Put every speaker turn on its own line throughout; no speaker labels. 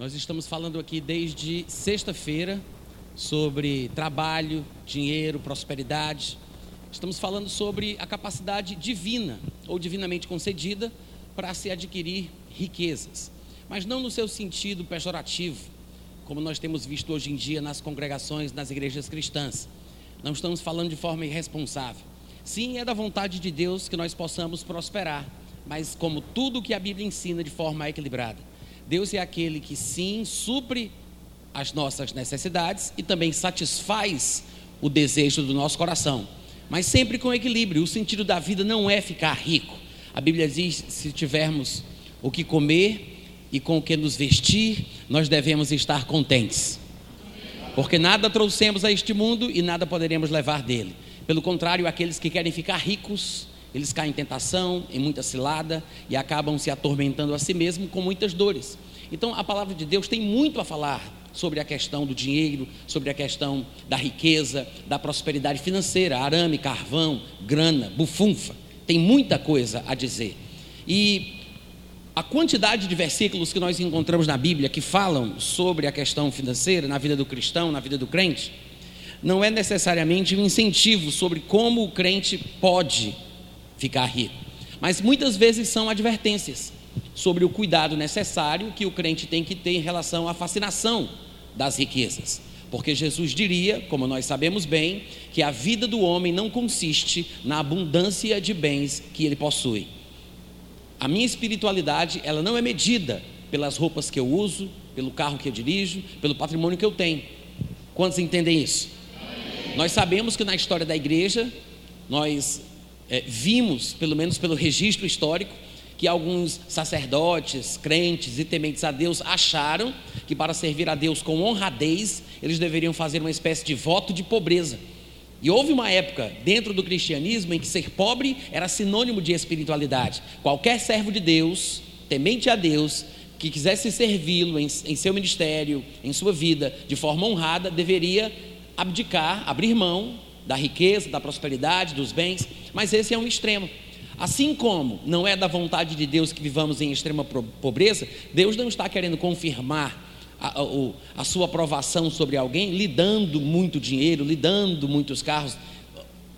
Nós estamos falando aqui desde sexta-feira sobre trabalho, dinheiro, prosperidade. Estamos falando sobre a capacidade divina ou divinamente concedida para se adquirir riquezas, mas não no seu sentido pejorativo, como nós temos visto hoje em dia nas congregações, nas igrejas cristãs. Não estamos falando de forma irresponsável. Sim, é da vontade de Deus que nós possamos prosperar, mas como tudo que a Bíblia ensina de forma equilibrada. Deus é aquele que sim supre as nossas necessidades e também satisfaz o desejo do nosso coração, mas sempre com equilíbrio. O sentido da vida não é ficar rico. A Bíblia diz: se tivermos o que comer e com o que nos vestir, nós devemos estar contentes. Porque nada trouxemos a este mundo e nada poderemos levar dele. Pelo contrário, aqueles que querem ficar ricos, eles caem em tentação, em muita cilada e acabam se atormentando a si mesmo com muitas dores. Então, a palavra de Deus tem muito a falar sobre a questão do dinheiro, sobre a questão da riqueza, da prosperidade financeira, arame, carvão, grana, bufunfa. Tem muita coisa a dizer. E a quantidade de versículos que nós encontramos na Bíblia que falam sobre a questão financeira na vida do cristão, na vida do crente, não é necessariamente um incentivo sobre como o crente pode ficar rico, mas muitas vezes são advertências sobre o cuidado necessário que o crente tem que ter em relação à fascinação das riquezas. Porque Jesus diria, como nós sabemos bem, que a vida do homem não consiste na abundância de bens que ele possui. A minha espiritualidade, ela não é medida pelas roupas que eu uso, pelo carro que eu dirijo, pelo patrimônio que eu tenho. Quantos entendem isso? Nós sabemos que na história da igreja, nós é, vimos, pelo menos pelo registro histórico, que alguns sacerdotes, crentes e tementes a Deus acharam que para servir a Deus com honradez, eles deveriam fazer uma espécie de voto de pobreza. E houve uma época dentro do cristianismo em que ser pobre era sinônimo de espiritualidade. Qualquer servo de Deus, temente a Deus, que quisesse servi-lo em, em, seu ministério, em sua vida, de forma honrada, deveria abdicar, abrir mão da riqueza, da prosperidade, dos bens. Mas esse é um extremo. Assim como não é da vontade de Deus que vivamos em extrema pobreza, Deus não está querendo confirmar a, a, a sua aprovação sobre alguém, lhe dando muito dinheiro, lhe dando muitos carros.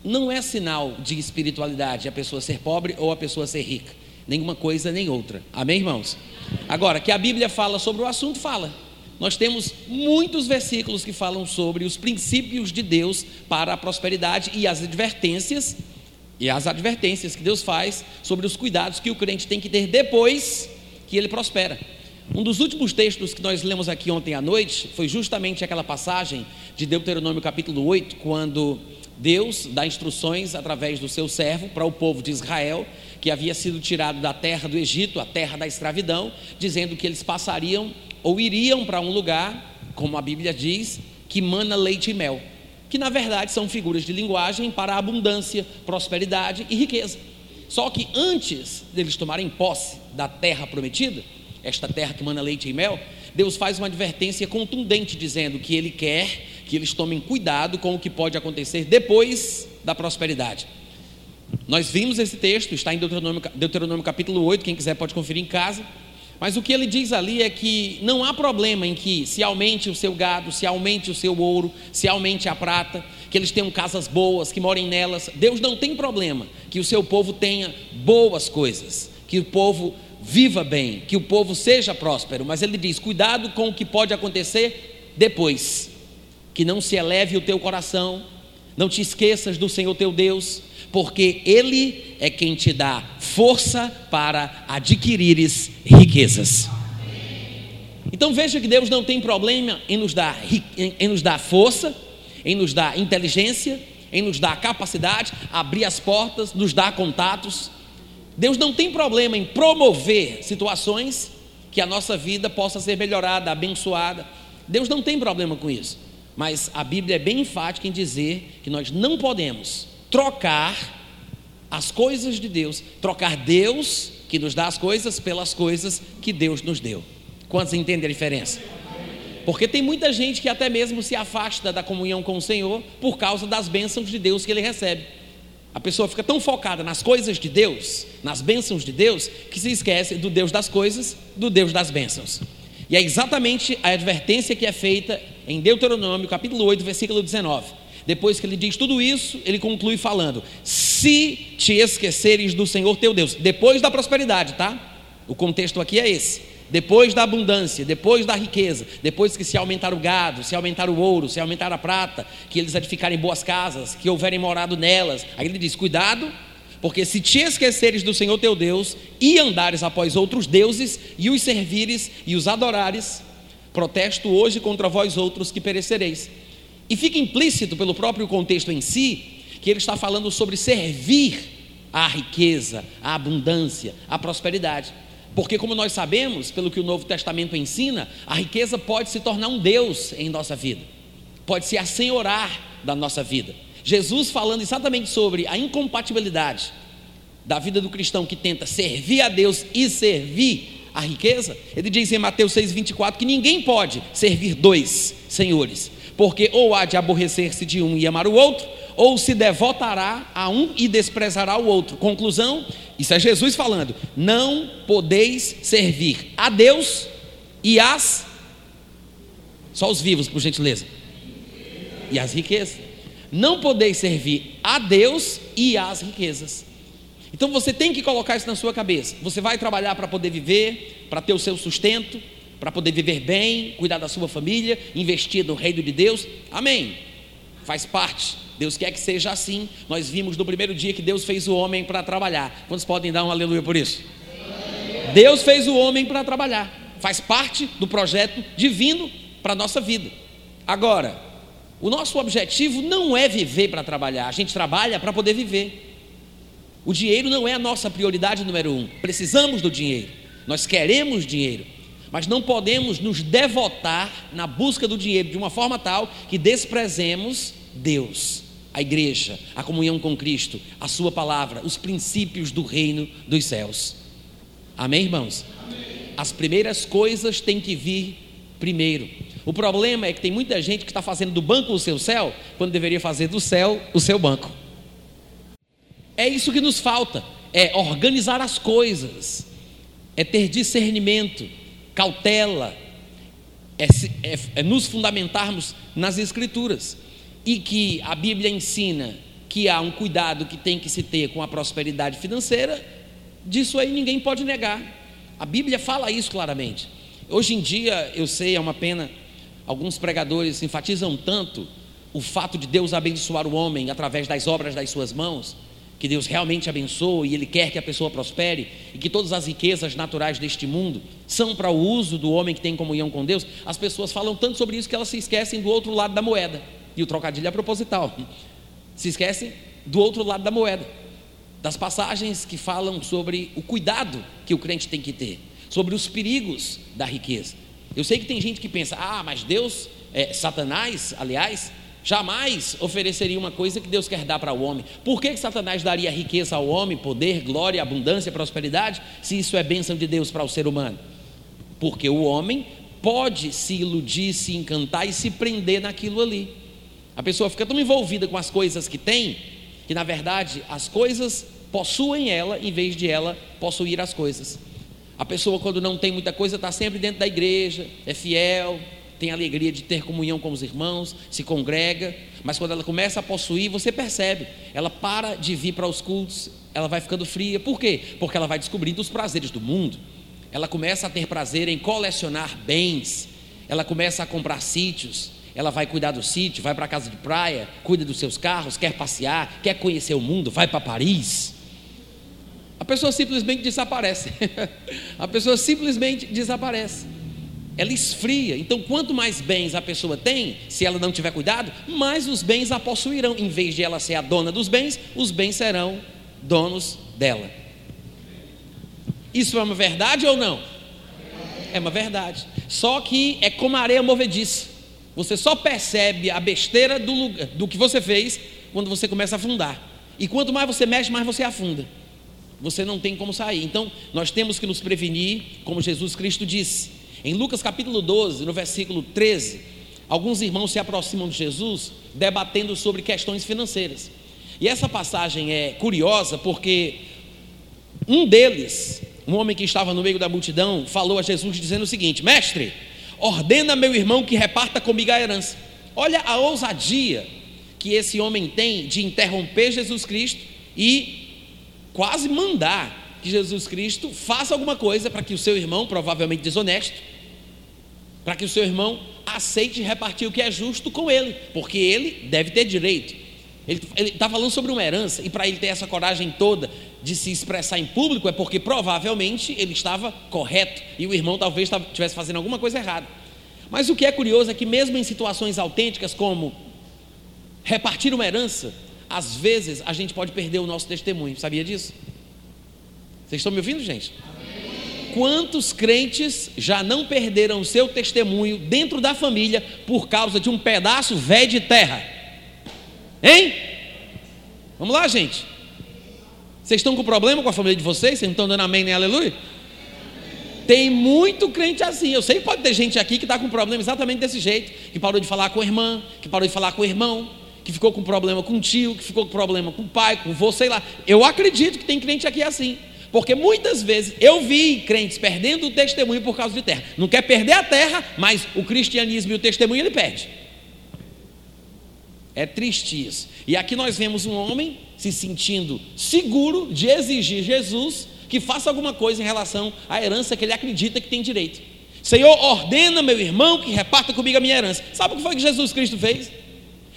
Não é sinal de espiritualidade a pessoa ser pobre ou a pessoa ser rica. Nenhuma coisa nem outra. Amém, irmãos? Agora, que a Bíblia fala sobre o assunto, fala. Nós temos muitos versículos que falam sobre os princípios de Deus para a prosperidade e as advertências e as advertências que Deus faz sobre os cuidados que o crente tem que ter depois que ele prospera. Um dos últimos textos que nós lemos aqui ontem à noite foi justamente aquela passagem de Deuteronômio capítulo 8, quando Deus dá instruções através do seu servo para o povo de Israel, que havia sido tirado da terra do Egito, a terra da escravidão, dizendo que eles passariam ou iriam para um lugar, como a Bíblia diz, que mana leite e mel que na verdade são figuras de linguagem para abundância, prosperidade e riqueza. Só que antes deles tomarem posse da terra prometida, esta terra que manda leite e mel, Deus faz uma advertência contundente dizendo que Ele quer que eles tomem cuidado com o que pode acontecer depois da prosperidade. Nós vimos esse texto, está em Deuteronômio, Deuteronômio capítulo 8, quem quiser pode conferir em casa. Mas o que ele diz ali é que não há problema em que se aumente o seu gado, se aumente o seu ouro, se aumente a prata, que eles tenham casas boas, que morem nelas. Deus não tem problema que o seu povo tenha boas coisas, que o povo viva bem, que o povo seja próspero. Mas ele diz: cuidado com o que pode acontecer depois, que não se eleve o teu coração, não te esqueças do Senhor teu Deus, porque Ele é quem te dá força para adquirires riquezas. Então veja que Deus não tem problema em nos dar, em nos dar força, em nos dar inteligência, em nos dar capacidade, abrir as portas, nos dar contatos. Deus não tem problema em promover situações que a nossa vida possa ser melhorada, abençoada. Deus não tem problema com isso. Mas a Bíblia é bem enfática em dizer que nós não podemos trocar as coisas de Deus, trocar Deus que nos dá as coisas pelas coisas que Deus nos deu. Quantos entendem a diferença? Porque tem muita gente que até mesmo se afasta da comunhão com o Senhor por causa das bênçãos de Deus que ele recebe. A pessoa fica tão focada nas coisas de Deus, nas bênçãos de Deus, que se esquece do Deus das coisas, do Deus das bênçãos. E é exatamente a advertência que é feita em Deuteronômio, capítulo 8, versículo 19. Depois que ele diz tudo isso, ele conclui falando: Se te esqueceres do Senhor teu Deus, depois da prosperidade, tá? O contexto aqui é esse. Depois da abundância, depois da riqueza, depois que se aumentar o gado, se aumentar o ouro, se aumentar a prata, que eles edificarem boas casas, que houverem morado nelas. Aí ele diz: Cuidado, porque se te esqueceres do Senhor teu Deus e andares após outros deuses e os servires e os adorares, protesto hoje contra vós outros que perecereis. E fica implícito pelo próprio contexto em si que ele está falando sobre servir à riqueza, à abundância, à prosperidade. Porque, como nós sabemos, pelo que o Novo Testamento ensina, a riqueza pode se tornar um Deus em nossa vida, pode se assenhorar da nossa vida. Jesus falando exatamente sobre a incompatibilidade da vida do cristão que tenta servir a Deus e servir a riqueza, ele diz em Mateus 6,24 que ninguém pode servir dois senhores, porque ou há de aborrecer-se de um e amar o outro, ou se devotará a um e desprezará o outro. Conclusão: isso é Jesus falando. Não podeis servir a Deus e as. Só os vivos, por gentileza. E as riquezas. Não podeis servir a Deus e as riquezas. Então você tem que colocar isso na sua cabeça. Você vai trabalhar para poder viver, para ter o seu sustento, para poder viver bem, cuidar da sua família, investir no reino de Deus. Amém. Faz parte. Deus quer que seja assim. Nós vimos no primeiro dia que Deus fez o homem para trabalhar. Quantos podem dar um aleluia por isso? Deus fez o homem para trabalhar. Faz parte do projeto divino para a nossa vida. Agora, o nosso objetivo não é viver para trabalhar, a gente trabalha para poder viver. O dinheiro não é a nossa prioridade número um. Precisamos do dinheiro, nós queremos dinheiro, mas não podemos nos devotar na busca do dinheiro de uma forma tal que desprezemos Deus, a igreja, a comunhão com Cristo, a Sua palavra, os princípios do reino dos céus. Amém, irmãos? Amém. As primeiras coisas têm que vir primeiro. O problema é que tem muita gente que está fazendo do banco o seu céu, quando deveria fazer do céu o seu banco. É isso que nos falta: é organizar as coisas, é ter discernimento, cautela, é, é, é nos fundamentarmos nas Escrituras. E que a Bíblia ensina que há um cuidado que tem que se ter com a prosperidade financeira, disso aí ninguém pode negar. A Bíblia fala isso claramente. Hoje em dia, eu sei, é uma pena, alguns pregadores enfatizam tanto o fato de Deus abençoar o homem através das obras das suas mãos, que Deus realmente abençoe e Ele quer que a pessoa prospere e que todas as riquezas naturais deste mundo são para o uso do homem que tem comunhão com Deus, as pessoas falam tanto sobre isso que elas se esquecem do outro lado da moeda. E o trocadilho é proposital. Se esquecem do outro lado da moeda, das passagens que falam sobre o cuidado que o crente tem que ter sobre os perigos da riqueza. Eu sei que tem gente que pensa, ah, mas Deus, é, Satanás, aliás, jamais ofereceria uma coisa que Deus quer dar para o homem. Por que, que Satanás daria riqueza ao homem, poder, glória, abundância, prosperidade, se isso é bênção de Deus para o ser humano? Porque o homem pode se iludir, se encantar e se prender naquilo ali. A pessoa fica tão envolvida com as coisas que tem, que na verdade as coisas possuem ela em vez de ela possuir as coisas. A pessoa, quando não tem muita coisa, está sempre dentro da igreja, é fiel, tem alegria de ter comunhão com os irmãos, se congrega, mas quando ela começa a possuir, você percebe, ela para de vir para os cultos, ela vai ficando fria. Por quê? Porque ela vai descobrindo os prazeres do mundo. Ela começa a ter prazer em colecionar bens, ela começa a comprar sítios, ela vai cuidar do sítio, vai para a casa de praia, cuida dos seus carros, quer passear, quer conhecer o mundo, vai para Paris a pessoa simplesmente desaparece. a pessoa simplesmente desaparece. Ela esfria. Então, quanto mais bens a pessoa tem, se ela não tiver cuidado, mais os bens a possuirão. Em vez de ela ser a dona dos bens, os bens serão donos dela. Isso é uma verdade ou não? É uma verdade. Só que é como a areia movediça. Você só percebe a besteira do, lugar, do que você fez quando você começa a afundar. E quanto mais você mexe, mais você afunda você não tem como sair. Então, nós temos que nos prevenir, como Jesus Cristo disse. Em Lucas capítulo 12, no versículo 13, alguns irmãos se aproximam de Jesus debatendo sobre questões financeiras. E essa passagem é curiosa porque um deles um homem que estava no meio da multidão falou a Jesus dizendo o seguinte: Mestre, ordena meu irmão que reparta comigo a herança. Olha a ousadia que esse homem tem de interromper Jesus Cristo e quase mandar que Jesus Cristo faça alguma coisa para que o seu irmão, provavelmente desonesto, para que o seu irmão aceite repartir o que é justo com ele, porque ele deve ter direito. Ele está falando sobre uma herança, e para ele ter essa coragem toda de se expressar em público, é porque provavelmente ele estava correto, e o irmão talvez estivesse fazendo alguma coisa errada. Mas o que é curioso é que, mesmo em situações autênticas, como repartir uma herança, às vezes a gente pode perder o nosso testemunho, sabia disso? Vocês estão me ouvindo, gente? Quantos crentes já não perderam o seu testemunho dentro da família por causa de um pedaço velho de terra? Hein? Vamos lá, gente. Vocês estão com problema com a família de vocês? Vocês não estão dando amém nem aleluia? Tem muito crente assim. Eu sei que pode ter gente aqui que está com problema exatamente desse jeito, que parou de falar com a irmã, que parou de falar com o irmão, que ficou com problema com o tio, que ficou com problema com o pai, com você, sei lá. Eu acredito que tem crente aqui assim. Porque muitas vezes eu vi crentes perdendo o testemunho por causa de terra. Não quer perder a terra, mas o cristianismo e o testemunho ele perde. É triste isso. E aqui nós vemos um homem se sentindo seguro de exigir Jesus que faça alguma coisa em relação à herança que ele acredita que tem direito. Senhor, ordena meu irmão que reparta comigo a minha herança. Sabe o que foi que Jesus Cristo fez?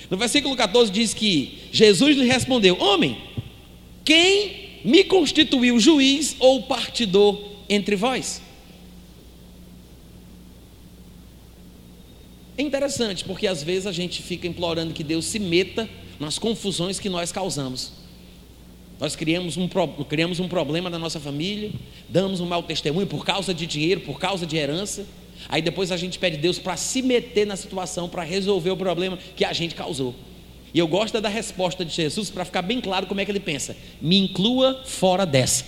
No versículo 14 diz que Jesus lhe respondeu: Homem, quem me constituiu juiz ou partidor entre vós? É interessante, porque às vezes a gente fica implorando que Deus se meta nas confusões que nós causamos. Nós criamos um, criamos um problema na nossa família, damos um mau testemunho por causa de dinheiro, por causa de herança. Aí depois a gente pede Deus para se meter na situação, para resolver o problema que a gente causou. E eu gosto da resposta de Jesus para ficar bem claro como é que ele pensa: me inclua fora dessa.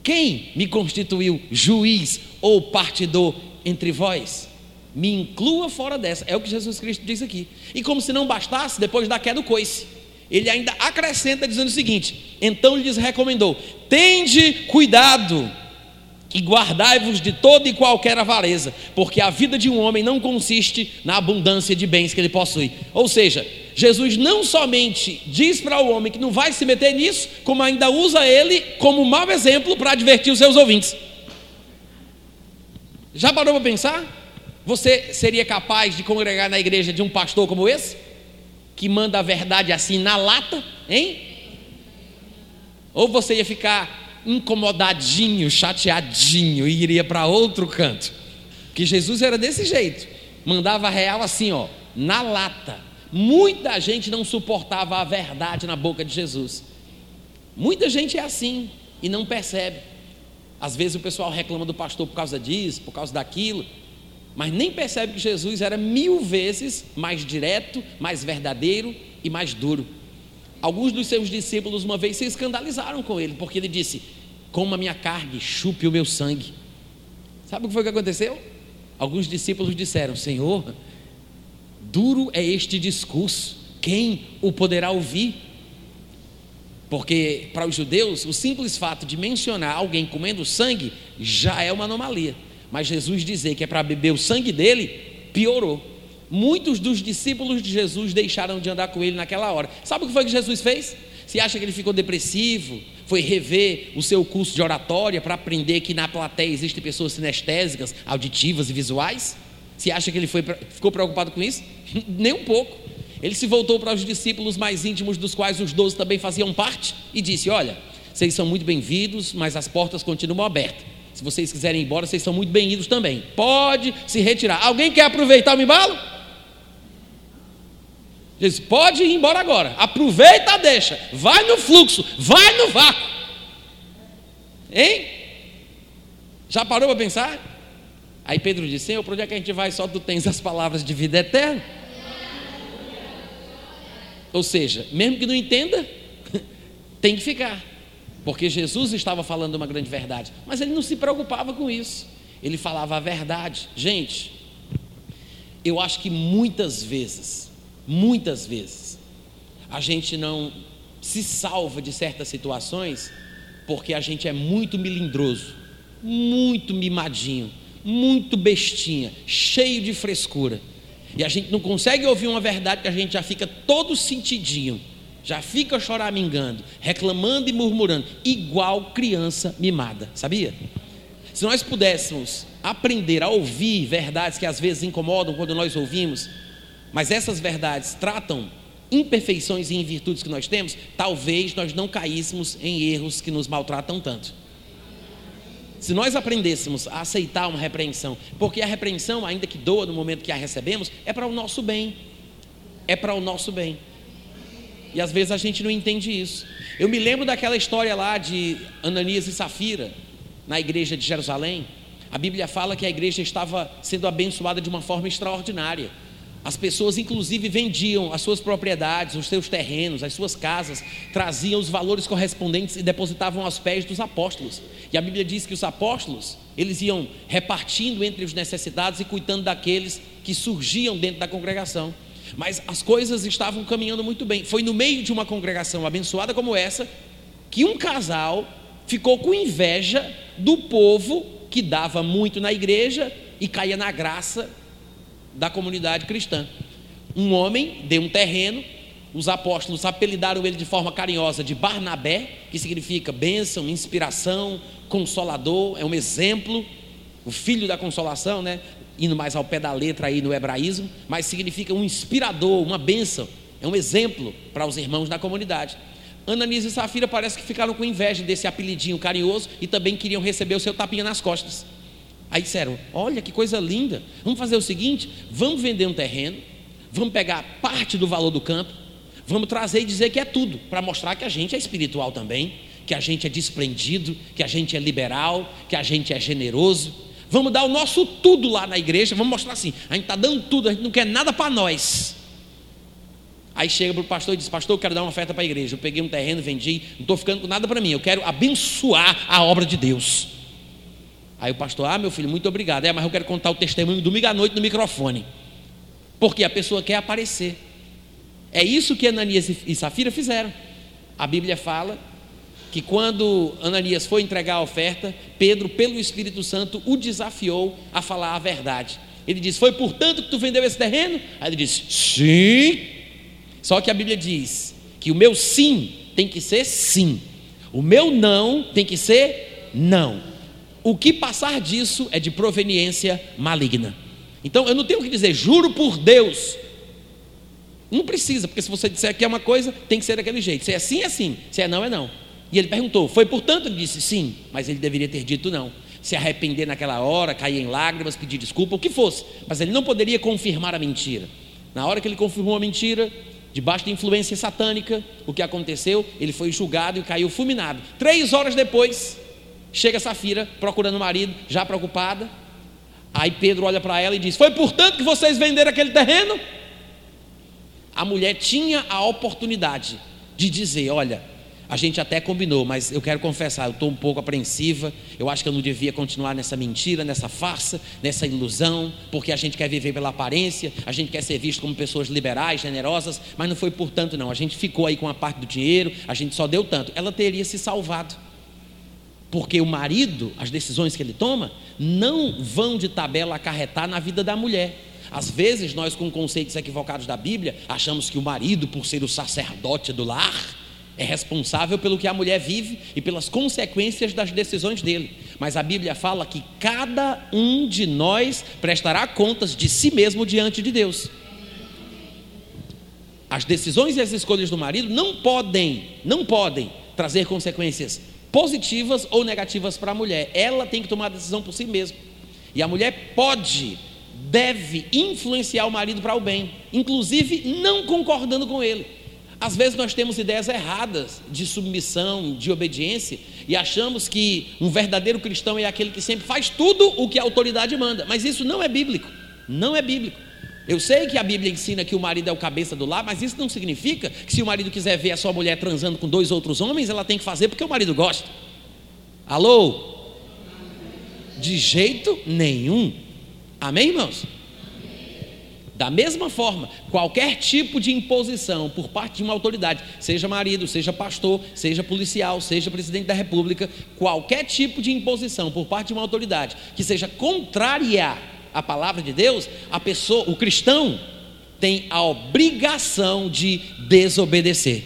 Quem me constituiu juiz ou partidor entre vós, me inclua fora dessa. É o que Jesus Cristo diz aqui. E como se não bastasse, depois da queda do coice, ele ainda acrescenta dizendo o seguinte: então lhes recomendou: tende cuidado e guardai-vos de toda e qualquer avareza, porque a vida de um homem não consiste na abundância de bens que ele possui. Ou seja, Jesus não somente diz para o homem que não vai se meter nisso, como ainda usa ele como mau exemplo para advertir os seus ouvintes. Já parou para pensar? Você seria capaz de congregar na igreja de um pastor como esse? Que manda a verdade assim na lata, hein? Ou você ia ficar incomodadinho, chateadinho e iria para outro canto? Que Jesus era desse jeito, mandava real assim, ó, na lata. Muita gente não suportava a verdade na boca de Jesus. Muita gente é assim e não percebe. Às vezes o pessoal reclama do pastor por causa disso, por causa daquilo, mas nem percebe que Jesus era mil vezes mais direto, mais verdadeiro e mais duro. Alguns dos seus discípulos uma vez se escandalizaram com ele, porque ele disse: Coma minha carne, chupe o meu sangue. Sabe o que foi que aconteceu? Alguns discípulos disseram: Senhor, duro é este discurso, quem o poderá ouvir? Porque para os judeus, o simples fato de mencionar alguém comendo sangue já é uma anomalia. Mas Jesus dizer que é para beber o sangue dele, piorou. Muitos dos discípulos de Jesus deixaram de andar com ele naquela hora. Sabe o que foi que Jesus fez? Você acha que ele ficou depressivo? Foi rever o seu curso de oratória para aprender que na plateia existem pessoas sinestésicas, auditivas e visuais? Você acha que ele foi, ficou preocupado com isso? Nem um pouco. Ele se voltou para os discípulos mais íntimos, dos quais os doze também faziam parte, e disse: Olha, vocês são muito bem-vindos, mas as portas continuam abertas. Se vocês quiserem ir embora, vocês são muito bem-vindos também. Pode se retirar. Alguém quer aproveitar o embalo? Diz, pode ir embora agora. Aproveita, deixa. Vai no fluxo, vai no vácuo. Hein? Já parou para pensar? Aí Pedro disse: Senhor, para onde é que a gente vai? Só tu tens as palavras de vida eterna. Ou seja, mesmo que não entenda, tem que ficar. Porque Jesus estava falando uma grande verdade, mas ele não se preocupava com isso. Ele falava a verdade. Gente, eu acho que muitas vezes, muitas vezes, a gente não se salva de certas situações Porque a gente é muito milindroso, muito mimadinho, muito bestinha, cheio de frescura. E a gente não consegue ouvir uma verdade que a gente já fica todo sentidinho, já fica choramingando, reclamando e murmurando, igual criança mimada, sabia? Se nós pudéssemos aprender a ouvir verdades que às vezes incomodam quando nós ouvimos, mas essas verdades tratam imperfeições e invirtudes que nós temos, talvez nós não caíssemos em erros que nos maltratam tanto. Se nós aprendêssemos a aceitar uma repreensão, porque a repreensão, ainda que doa no momento que a recebemos, é para o nosso bem. É para o nosso bem. E às vezes a gente não entende isso. Eu me lembro daquela história lá de Ananias e Safira, na igreja de Jerusalém. A Bíblia fala que a igreja estava sendo abençoada de uma forma extraordinária. As pessoas, inclusive, vendiam as suas propriedades, os seus terrenos, as suas casas, traziam os valores correspondentes e depositavam aos pés dos apóstolos. E a Bíblia diz que os apóstolos, eles iam repartindo entre os necessitados e cuidando daqueles que surgiam dentro da congregação. Mas as coisas estavam caminhando muito bem. Foi no meio de uma congregação abençoada como essa que um casal ficou com inveja do povo que dava muito na igreja e caía na graça da comunidade cristã. Um homem deu um terreno, os apóstolos apelidaram ele de forma carinhosa de Barnabé, que significa bênção, inspiração, consolador, é um exemplo, o filho da consolação, né? Indo mais ao pé da letra aí no hebraísmo, mas significa um inspirador, uma bênção, é um exemplo para os irmãos da comunidade. Ananias e Safira parece que ficaram com inveja desse apelidinho carinhoso e também queriam receber o seu tapinha nas costas. Aí disseram: Olha que coisa linda, vamos fazer o seguinte: vamos vender um terreno, vamos pegar parte do valor do campo, vamos trazer e dizer que é tudo, para mostrar que a gente é espiritual também, que a gente é desprendido, que a gente é liberal, que a gente é generoso. Vamos dar o nosso tudo lá na igreja, vamos mostrar assim: a gente está dando tudo, a gente não quer nada para nós. Aí chega para o pastor e diz: Pastor, eu quero dar uma oferta para a igreja. Eu peguei um terreno, vendi, não estou ficando com nada para mim, eu quero abençoar a obra de Deus. Aí o pastor, ah, meu filho, muito obrigado. É, mas eu quero contar o testemunho domingo à noite no microfone. Porque a pessoa quer aparecer. É isso que Ananias e Safira fizeram. A Bíblia fala que quando Ananias foi entregar a oferta, Pedro, pelo Espírito Santo, o desafiou a falar a verdade. Ele disse: Foi portanto que tu vendeu esse terreno? Aí ele disse: Sim. Só que a Bíblia diz que o meu sim tem que ser sim, o meu não tem que ser não o que passar disso é de proveniência maligna. Então eu não tenho que dizer, juro por Deus. Não precisa, porque se você disser que é uma coisa, tem que ser daquele jeito. Se é sim, é sim. Se é não, é não. E ele perguntou, foi portanto? Ele disse sim, mas ele deveria ter dito não. Se arrepender naquela hora, cair em lágrimas, pedir desculpa, o que fosse. Mas ele não poderia confirmar a mentira. Na hora que ele confirmou a mentira, debaixo de influência satânica, o que aconteceu? Ele foi julgado e caiu fulminado. Três horas depois, Chega Safira procurando o marido, já preocupada. Aí Pedro olha para ela e diz: Foi portanto que vocês venderam aquele terreno? A mulher tinha a oportunidade de dizer: Olha, a gente até combinou, mas eu quero confessar, eu estou um pouco apreensiva. Eu acho que eu não devia continuar nessa mentira, nessa farsa, nessa ilusão, porque a gente quer viver pela aparência, a gente quer ser visto como pessoas liberais, generosas, mas não foi por tanto, não. A gente ficou aí com a parte do dinheiro, a gente só deu tanto. Ela teria se salvado. Porque o marido, as decisões que ele toma, não vão de tabela acarretar na vida da mulher. Às vezes, nós, com conceitos equivocados da Bíblia, achamos que o marido, por ser o sacerdote do lar, é responsável pelo que a mulher vive e pelas consequências das decisões dele. Mas a Bíblia fala que cada um de nós prestará contas de si mesmo diante de Deus. As decisões e as escolhas do marido não podem, não podem trazer consequências positivas ou negativas para a mulher. Ela tem que tomar a decisão por si mesma. E a mulher pode, deve influenciar o marido para o bem, inclusive não concordando com ele. Às vezes nós temos ideias erradas de submissão, de obediência, e achamos que um verdadeiro cristão é aquele que sempre faz tudo o que a autoridade manda, mas isso não é bíblico. Não é bíblico. Eu sei que a Bíblia ensina que o marido é o cabeça do lar, mas isso não significa que se o marido quiser ver a sua mulher transando com dois outros homens, ela tem que fazer porque o marido gosta. Alô? De jeito nenhum. Amém, irmãos? Da mesma forma, qualquer tipo de imposição por parte de uma autoridade, seja marido, seja pastor, seja policial, seja presidente da república, qualquer tipo de imposição por parte de uma autoridade que seja contrária à palavra de Deus, a pessoa, o cristão, tem a obrigação de desobedecer.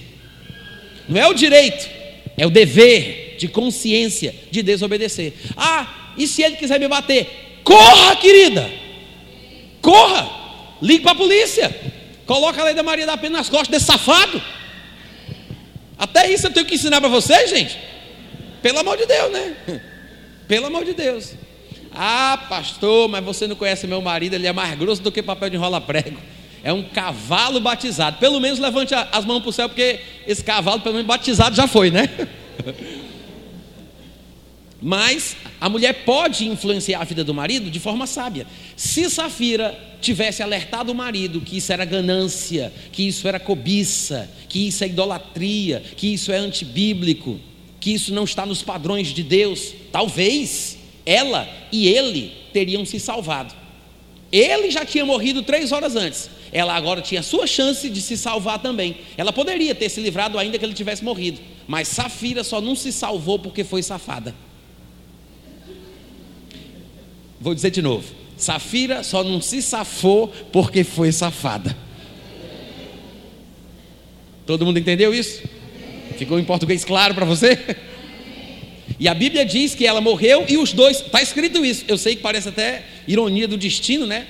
Não é o direito, é o dever de consciência de desobedecer. Ah, e se ele quiser me bater? Corra, querida! Corra! Ligue para a polícia. Coloca a lei da Maria da Penha nas costas desse safado. Até isso eu tenho que ensinar para vocês, gente. Pelo amor de Deus, né? Pelo amor de Deus. Ah, pastor, mas você não conhece meu marido, ele é mais grosso do que papel de enrola prego. É um cavalo batizado. Pelo menos levante as mãos para o céu, porque esse cavalo, pelo menos batizado, já foi, né? Mas a mulher pode influenciar a vida do marido de forma sábia. Se Safira tivesse alertado o marido que isso era ganância, que isso era cobiça, que isso é idolatria, que isso é antibíblico, que isso não está nos padrões de Deus, talvez ela e ele teriam se salvado. Ele já tinha morrido três horas antes. Ela agora tinha sua chance de se salvar também. Ela poderia ter se livrado ainda que ele tivesse morrido. Mas Safira só não se salvou porque foi safada. Vou dizer de novo: Safira só não se safou porque foi safada. Todo mundo entendeu isso? Ficou em português claro para você? E a Bíblia diz que ela morreu e os dois, está escrito isso. Eu sei que parece até ironia do destino, né?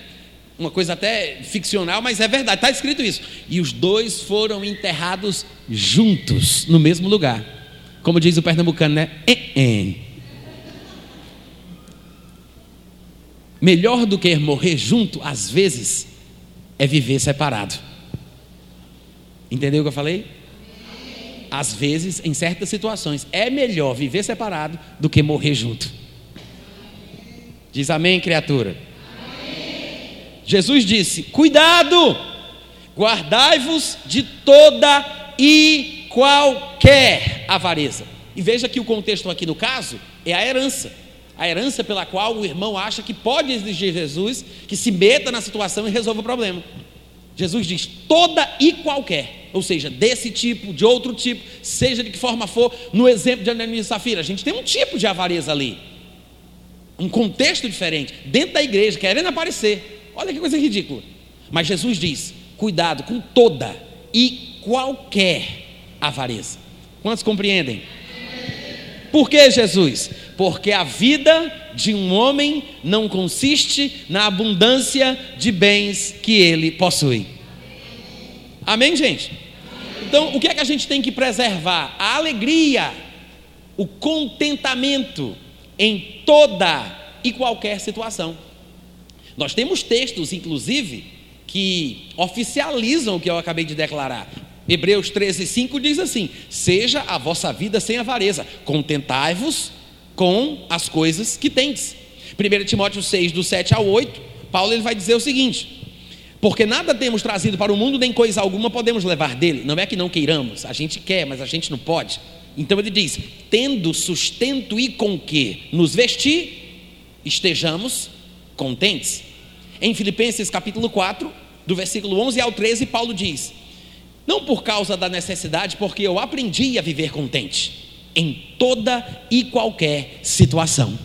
Uma coisa até ficcional, mas é verdade, está escrito isso. E os dois foram enterrados juntos, no mesmo lugar. Como diz o pernambucano, né? Eh, eh. Melhor do que morrer junto, às vezes, é viver separado. Entendeu o que eu falei? Às vezes, em certas situações, é melhor viver separado do que morrer junto. Diz amém, criatura. Amém. Jesus disse: Cuidado, guardai-vos de toda e qualquer avareza. E veja que o contexto aqui no caso é a herança a herança pela qual o irmão acha que pode exigir Jesus que se meta na situação e resolva o problema. Jesus diz toda e qualquer, ou seja, desse tipo, de outro tipo, seja de que forma for, no exemplo de Ananias e Safira, a gente tem um tipo de avareza ali, um contexto diferente, dentro da igreja, querendo aparecer. Olha que coisa ridícula. Mas Jesus diz: cuidado com toda e qualquer avareza. Quantos compreendem? Por que Jesus? Porque a vida de um homem não consiste na abundância de bens que ele possui. Amém, gente? Então, o que é que a gente tem que preservar? A alegria, o contentamento em toda e qualquer situação. Nós temos textos, inclusive, que oficializam o que eu acabei de declarar. Hebreus 13, 5 diz assim: Seja a vossa vida sem avareza, contentai-vos com as coisas que tens. 1 Timóteo 6, do 7 ao 8, Paulo ele vai dizer o seguinte: Porque nada temos trazido para o mundo, nem coisa alguma podemos levar dele. Não é que não queiramos, a gente quer, mas a gente não pode. Então ele diz: Tendo sustento e com que nos vestir, estejamos contentes. Em Filipenses capítulo 4, do versículo 11 ao 13, Paulo diz: Não por causa da necessidade, porque eu aprendi a viver contente em toda e qualquer situação.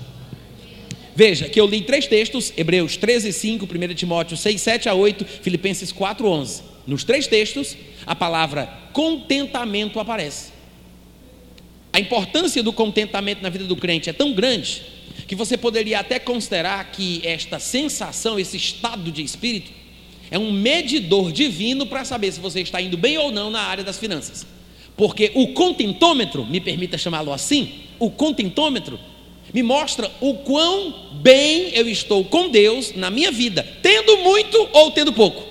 Veja que eu li três textos, Hebreus 13, 5, 1 Timóteo 6, 7 a 8, Filipenses 4, 11. Nos três textos, a palavra contentamento aparece. A importância do contentamento na vida do crente é tão grande que você poderia até considerar que esta sensação, esse estado de espírito, é um medidor divino para saber se você está indo bem ou não na área das finanças. Porque o contentômetro, me permita chamá-lo assim, o contentômetro me mostra o quão bem eu estou com Deus na minha vida, tendo muito ou tendo pouco.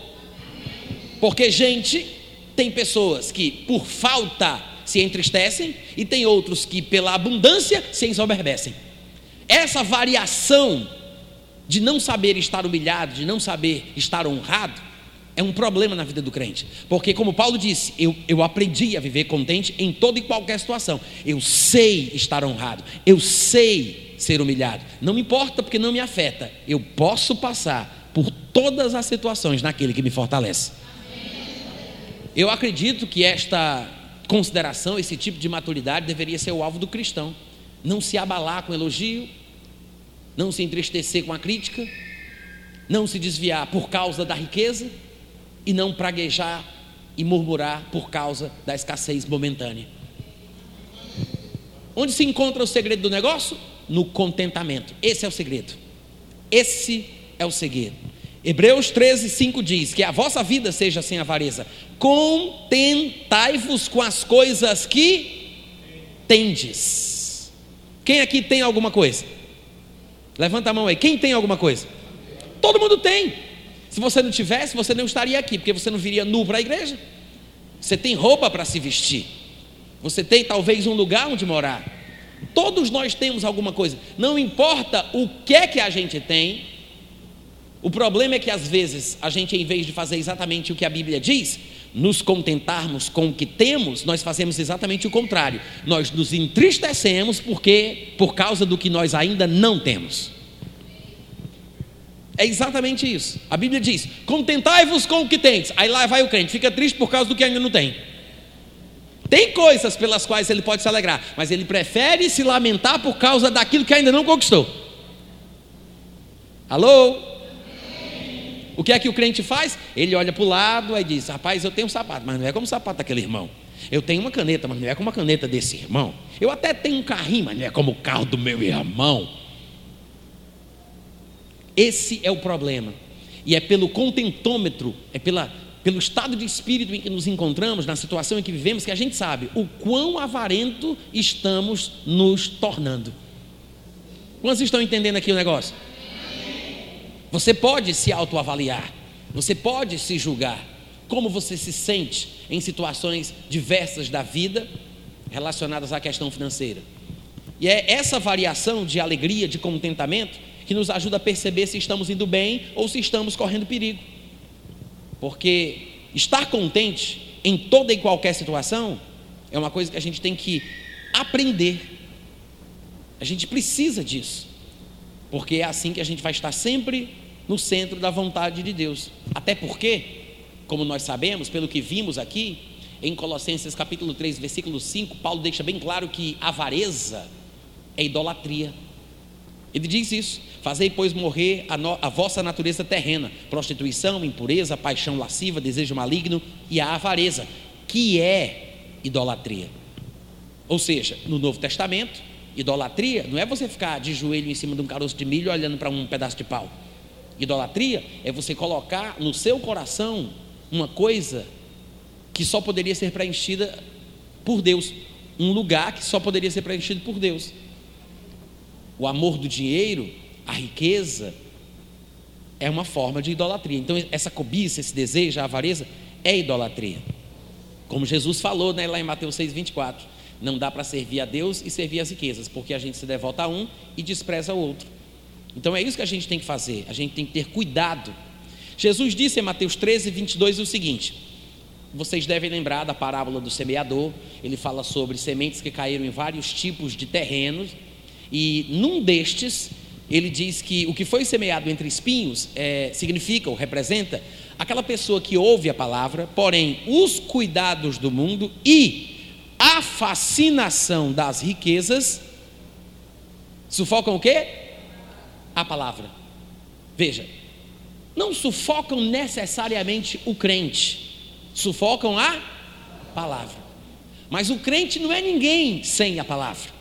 Porque, gente, tem pessoas que por falta se entristecem e tem outros que pela abundância se ensoberbecem. Essa variação de não saber estar humilhado, de não saber estar honrado, é um problema na vida do crente. Porque, como Paulo disse, eu, eu aprendi a viver contente em toda e qualquer situação. Eu sei estar honrado, eu sei ser humilhado. Não me importa porque não me afeta. Eu posso passar por todas as situações naquele que me fortalece. Eu acredito que esta consideração, esse tipo de maturidade deveria ser o alvo do cristão. Não se abalar com elogio, não se entristecer com a crítica, não se desviar por causa da riqueza e não praguejar e murmurar por causa da escassez momentânea. Onde se encontra o segredo do negócio? No contentamento. Esse é o segredo. Esse é o segredo. Hebreus 13, 5 diz: Que a vossa vida seja sem avareza. Contentai-vos com as coisas que tendes. Quem aqui tem alguma coisa? Levanta a mão aí. Quem tem alguma coisa? Todo mundo tem. Se você não tivesse, você não estaria aqui, porque você não viria nu para a igreja. Você tem roupa para se vestir. Você tem talvez um lugar onde morar. Todos nós temos alguma coisa. Não importa o que é que a gente tem. O problema é que às vezes a gente, em vez de fazer exatamente o que a Bíblia diz, nos contentarmos com o que temos, nós fazemos exatamente o contrário. Nós nos entristecemos porque por causa do que nós ainda não temos. É exatamente isso. A Bíblia diz: contentai-vos com o que tens. Aí lá vai o crente, fica triste por causa do que ainda não tem. Tem coisas pelas quais ele pode se alegrar, mas ele prefere se lamentar por causa daquilo que ainda não conquistou. Alô? O que é que o crente faz? Ele olha para o lado e diz: Rapaz, eu tenho um sapato, mas não é como o sapato daquele irmão. Eu tenho uma caneta, mas não é como a caneta desse irmão. Eu até tenho um carrinho, mas não é como o carro do meu irmão. Esse é o problema. E é pelo contentômetro, é pela pelo estado de espírito em que nos encontramos, na situação em que vivemos, que a gente sabe o quão avarento estamos nos tornando. Quantos estão entendendo aqui o negócio? Você pode se autoavaliar, você pode se julgar, como você se sente em situações diversas da vida relacionadas à questão financeira. E é essa variação de alegria, de contentamento, que nos ajuda a perceber se estamos indo bem ou se estamos correndo perigo. Porque estar contente em toda e qualquer situação é uma coisa que a gente tem que aprender. A gente precisa disso. Porque é assim que a gente vai estar sempre no centro da vontade de Deus. Até porque, como nós sabemos, pelo que vimos aqui, em Colossenses capítulo 3, versículo 5, Paulo deixa bem claro que avareza é idolatria. Ele diz isso: Fazei, pois, morrer a, no, a, vossa natureza terrena, prostituição, impureza, paixão lasciva, desejo maligno e a avareza, que é idolatria. Ou seja, no Novo Testamento, idolatria não é você ficar de joelho em cima de um caroço de milho olhando para um pedaço de pau. Idolatria é você colocar no seu coração uma coisa que só poderia ser preenchida por Deus, um lugar que só poderia ser preenchido por Deus o amor do dinheiro, a riqueza, é uma forma de idolatria. Então, essa cobiça, esse desejo, a avareza, é idolatria. Como Jesus falou né, lá em Mateus 6,24: não dá para servir a Deus e servir as riquezas, porque a gente se devota a um e despreza o outro. Então é isso que a gente tem que fazer, a gente tem que ter cuidado. Jesus disse em Mateus 13, 22 o seguinte: vocês devem lembrar da parábola do semeador, ele fala sobre sementes que caíram em vários tipos de terrenos e num destes, ele diz que o que foi semeado entre espinhos é, significa ou representa aquela pessoa que ouve a palavra, porém os cuidados do mundo e a fascinação das riquezas sufocam o quê? A palavra. Veja, não sufocam necessariamente o crente, sufocam a palavra. Mas o crente não é ninguém sem a palavra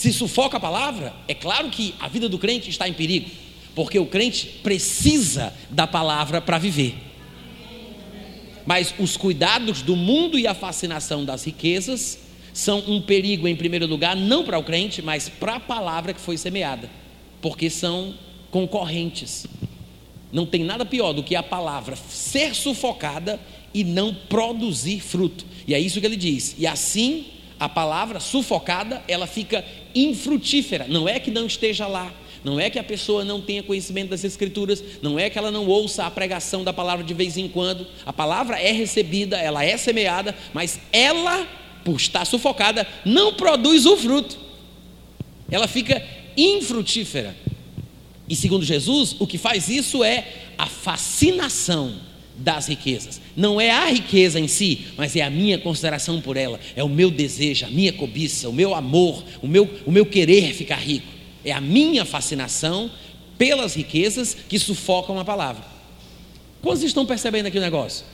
se sufoca a palavra, é claro que a vida do crente está em perigo, porque o crente precisa da palavra para viver. Mas os cuidados do mundo e a fascinação das riquezas são um perigo, em primeiro lugar, não para o crente, mas para a palavra que foi semeada, porque são concorrentes. Não tem nada pior do que a palavra ser sufocada e não produzir fruto. E é isso que ele diz. E assim a palavra sufocada, ela fica infrutífera. Não é que não esteja lá, não é que a pessoa não tenha conhecimento das Escrituras, não é que ela não ouça a pregação da palavra de vez em quando. A palavra é recebida, ela é semeada, mas ela, por estar sufocada, não produz o fruto. Ela fica infrutífera. E segundo Jesus, o que faz isso é a fascinação das riquezas. Não é a riqueza em si, mas é a minha consideração por ela, é o meu desejo, a minha cobiça, o meu amor, o meu, o meu querer ficar rico. É a minha fascinação pelas riquezas que sufocam a palavra. Quantos estão percebendo aqui o negócio?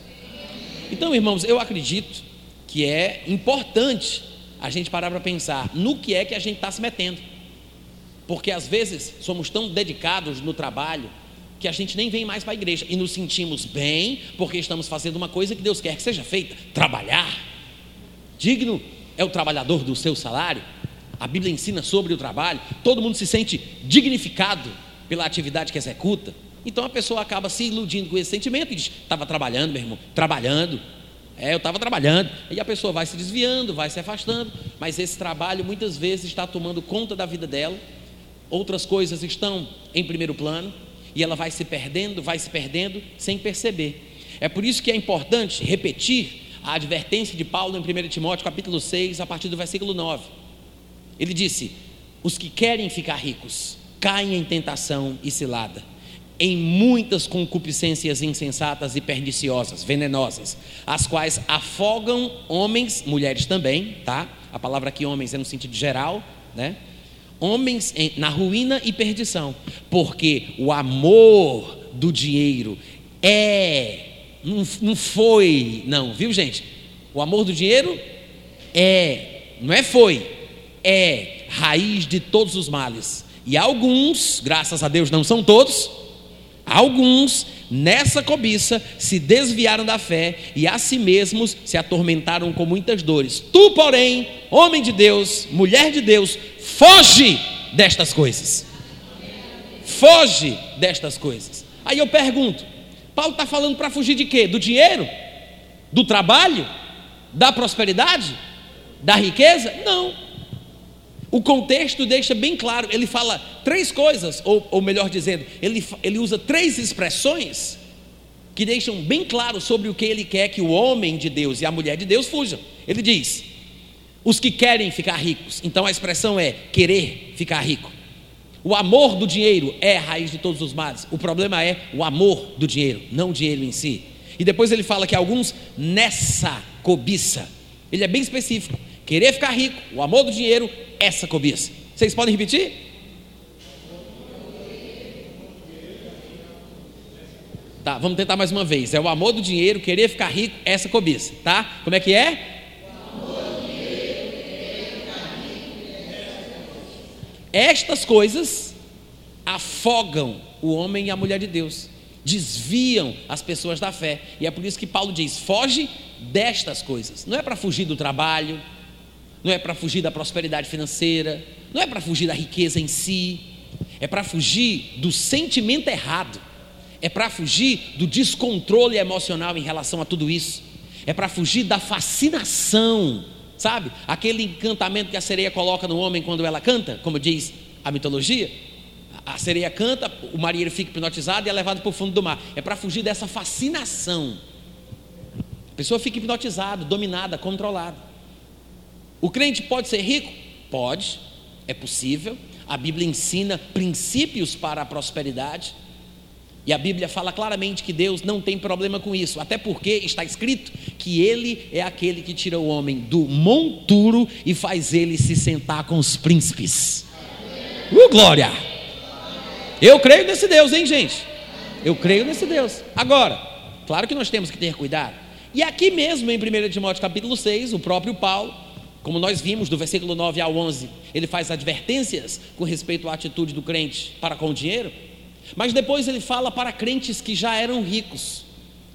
Então, irmãos, eu acredito que é importante a gente parar para pensar no que é que a gente está se metendo. Porque às vezes somos tão dedicados no trabalho que a gente nem vem mais para a igreja e nos sentimos bem porque estamos fazendo uma coisa que Deus quer que seja feita: trabalhar. Digno é o trabalhador do seu salário. A Bíblia ensina sobre o trabalho. Todo mundo se sente dignificado pela atividade que executa. Então a pessoa acaba se iludindo com esse sentimento e diz: estava trabalhando, meu irmão, trabalhando. É, eu estava trabalhando. E a pessoa vai se desviando, vai se afastando, mas esse trabalho muitas vezes está tomando conta da vida dela. Outras coisas estão em primeiro plano e ela vai se perdendo, vai se perdendo sem perceber. É por isso que é importante repetir a advertência de Paulo em 1 Timóteo capítulo 6, a partir do versículo 9. Ele disse: Os que querem ficar ricos caem em tentação e cilada, em muitas concupiscências insensatas e perniciosas, venenosas, as quais afogam homens, mulheres também, tá? A palavra aqui homens é no sentido geral, né? Homens na ruína e perdição, porque o amor do dinheiro é, não, não foi, não, viu gente? O amor do dinheiro é, não é foi, é raiz de todos os males. E alguns, graças a Deus não são todos, alguns nessa cobiça se desviaram da fé e a si mesmos se atormentaram com muitas dores. Tu, porém, homem de Deus, mulher de Deus, Foge destas coisas. Foge destas coisas. Aí eu pergunto: Paulo está falando para fugir de quê? Do dinheiro? Do trabalho? Da prosperidade? Da riqueza? Não. O contexto deixa bem claro, ele fala três coisas, ou, ou melhor dizendo, ele, ele usa três expressões que deixam bem claro sobre o que ele quer que o homem de Deus e a mulher de Deus fujam. Ele diz: os que querem ficar ricos. Então a expressão é querer ficar rico. O amor do dinheiro é a raiz de todos os males. O problema é o amor do dinheiro, não o dinheiro em si. E depois ele fala que alguns nessa cobiça. Ele é bem específico. Querer ficar rico, o amor do dinheiro, essa cobiça. Vocês podem repetir? Tá, vamos tentar mais uma vez. É o amor do dinheiro, querer ficar rico, essa cobiça, tá? Como é que é? Estas coisas afogam o homem e a mulher de Deus, desviam as pessoas da fé. E é por isso que Paulo diz: foge destas coisas. Não é para fugir do trabalho, não é para fugir da prosperidade financeira, não é para fugir da riqueza em si, é para fugir do sentimento errado, é para fugir do descontrole emocional em relação a tudo isso, é para fugir da fascinação Sabe? Aquele encantamento que a sereia coloca no homem quando ela canta, como diz a mitologia. A sereia canta, o marinheiro fica hipnotizado e é levado para o fundo do mar. É para fugir dessa fascinação. A pessoa fica hipnotizada, dominada, controlada. O crente pode ser rico? Pode, é possível. A Bíblia ensina princípios para a prosperidade. E a Bíblia fala claramente que Deus não tem problema com isso, até porque está escrito que Ele é aquele que tira o homem do monturo e faz ele se sentar com os príncipes. Uh, glória! Eu creio nesse Deus, hein, gente? Eu creio nesse Deus. Agora, claro que nós temos que ter cuidado. E aqui mesmo, em 1 Timóteo capítulo 6, o próprio Paulo, como nós vimos do versículo 9 ao 11, ele faz advertências com respeito à atitude do crente para com o dinheiro. Mas depois ele fala para crentes que já eram ricos.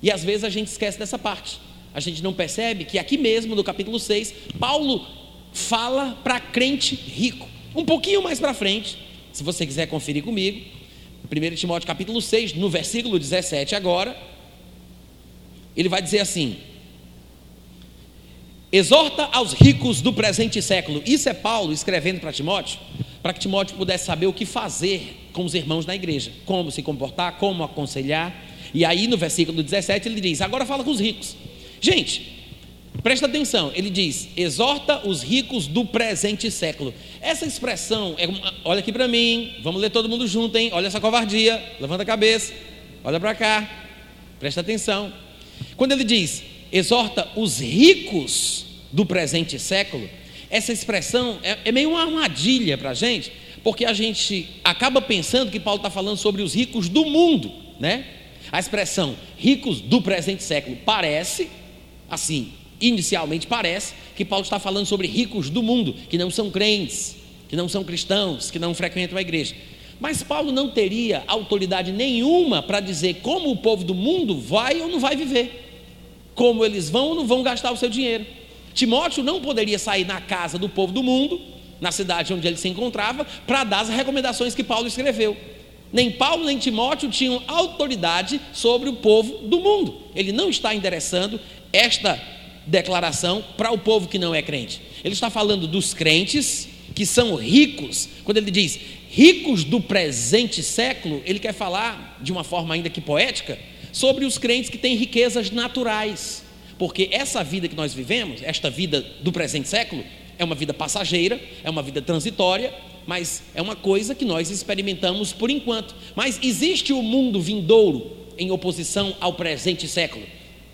E às vezes a gente esquece dessa parte. A gente não percebe que aqui mesmo no capítulo 6, Paulo fala para crente rico. Um pouquinho mais para frente, se você quiser conferir comigo, 1 Timóteo capítulo 6, no versículo 17 agora, ele vai dizer assim: Exorta aos ricos do presente século. Isso é Paulo escrevendo para Timóteo, para que Timóteo pudesse saber o que fazer com os irmãos na igreja, como se comportar, como aconselhar. E aí no versículo 17 ele diz: Agora fala com os ricos. Gente, Presta atenção, ele diz: exorta os ricos do presente século. Essa expressão, é olha aqui para mim, vamos ler todo mundo junto, hein? Olha essa covardia, levanta a cabeça, olha para cá, presta atenção. Quando ele diz: exorta os ricos do presente século, essa expressão é, é meio uma armadilha para a gente, porque a gente acaba pensando que Paulo está falando sobre os ricos do mundo, né? A expressão ricos do presente século parece assim inicialmente parece que Paulo está falando sobre ricos do mundo, que não são crentes, que não são cristãos, que não frequentam a igreja. Mas Paulo não teria autoridade nenhuma para dizer como o povo do mundo vai ou não vai viver, como eles vão ou não vão gastar o seu dinheiro. Timóteo não poderia sair na casa do povo do mundo, na cidade onde ele se encontrava, para dar as recomendações que Paulo escreveu. Nem Paulo nem Timóteo tinham autoridade sobre o povo do mundo. Ele não está endereçando esta declaração para o povo que não é crente. Ele está falando dos crentes que são ricos. Quando ele diz ricos do presente século, ele quer falar de uma forma ainda que poética sobre os crentes que têm riquezas naturais. Porque essa vida que nós vivemos, esta vida do presente século, é uma vida passageira, é uma vida transitória, mas é uma coisa que nós experimentamos por enquanto. Mas existe o mundo vindouro em oposição ao presente século.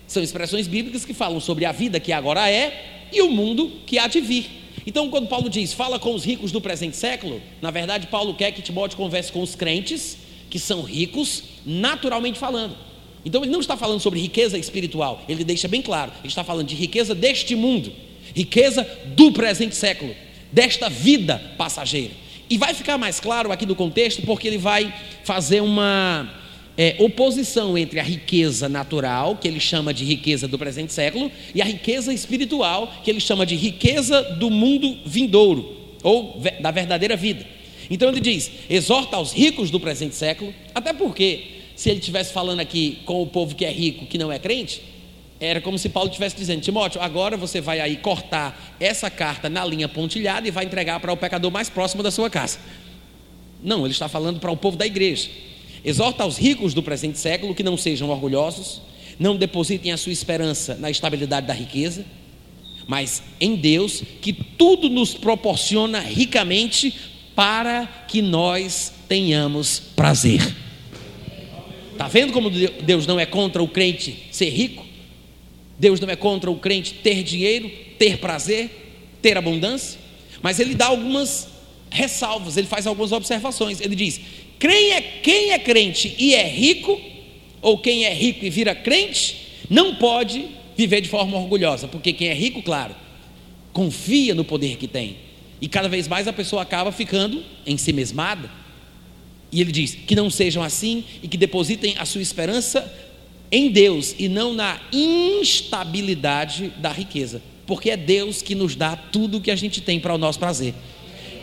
São expressões bíblicas que falam sobre a vida que agora é e o mundo que há de vir. Então, quando Paulo diz, fala com os ricos do presente século, na verdade, Paulo quer que Timóteo converse com os crentes, que são ricos, naturalmente falando. Então, ele não está falando sobre riqueza espiritual, ele deixa bem claro, ele está falando de riqueza deste mundo, riqueza do presente século, desta vida passageira. E vai ficar mais claro aqui no contexto, porque ele vai fazer uma é, oposição entre a riqueza natural, que ele chama de riqueza do presente século, e a riqueza espiritual, que ele chama de riqueza do mundo vindouro, ou da verdadeira vida. Então ele diz: exorta aos ricos do presente século, até porque, se ele estivesse falando aqui com o povo que é rico, que não é crente, era como se Paulo estivesse dizendo: Timóteo, agora você vai aí cortar essa carta na linha pontilhada e vai entregar para o pecador mais próximo da sua casa. Não, ele está falando para o povo da igreja. Exorta aos ricos do presente século que não sejam orgulhosos, não depositem a sua esperança na estabilidade da riqueza, mas em Deus, que tudo nos proporciona ricamente para que nós tenhamos prazer. Está vendo como Deus não é contra o crente ser rico? Deus não é contra o crente ter dinheiro, ter prazer, ter abundância? Mas ele dá algumas ressalvas, ele faz algumas observações. Ele diz: quem é, quem é crente e é rico, ou quem é rico e vira crente, não pode viver de forma orgulhosa, porque quem é rico, claro, confia no poder que tem, e cada vez mais a pessoa acaba ficando em si mesmada. E ele diz: que não sejam assim e que depositem a sua esperança em Deus e não na instabilidade da riqueza, porque é Deus que nos dá tudo o que a gente tem para o nosso prazer.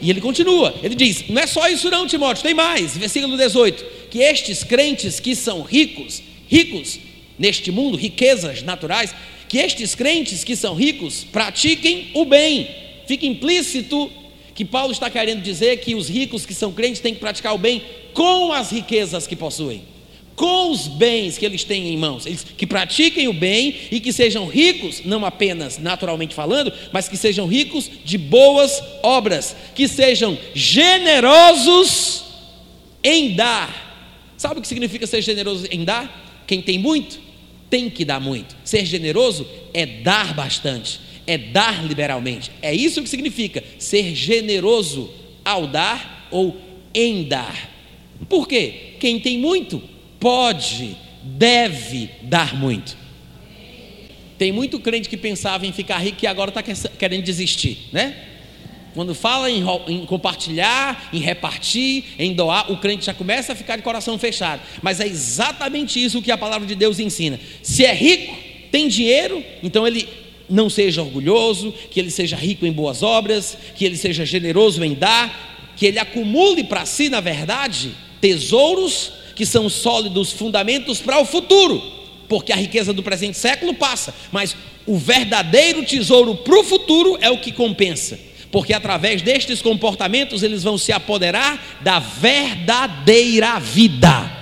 E ele continua, ele diz: Não é só isso, não, Timóteo, tem mais, versículo 18: Que estes crentes que são ricos, ricos neste mundo, riquezas naturais, que estes crentes que são ricos pratiquem o bem. Fica implícito que Paulo está querendo dizer que os ricos que são crentes têm que praticar o bem com as riquezas que possuem com os bens que eles têm em mãos, eles que pratiquem o bem e que sejam ricos, não apenas naturalmente falando, mas que sejam ricos de boas obras, que sejam generosos em dar. Sabe o que significa ser generoso em dar? Quem tem muito, tem que dar muito. Ser generoso é dar bastante, é dar liberalmente. É isso que significa ser generoso ao dar ou em dar. Por quê? Quem tem muito pode, deve dar muito. Tem muito crente que pensava em ficar rico e agora está querendo desistir, né? Quando fala em, em, compartilhar, em repartir, em doar, o crente já começa a ficar de coração fechado. Mas é exatamente isso que a palavra de Deus ensina. Se é rico, tem dinheiro, então ele não seja orgulhoso, que ele seja rico em boas obras, que ele seja generoso em dar, que ele acumule para si, na verdade, tesouros que são sólidos fundamentos para o futuro, porque a riqueza do presente século passa, mas o verdadeiro tesouro para o futuro é o que compensa, porque através destes comportamentos eles vão se apoderar da verdadeira vida.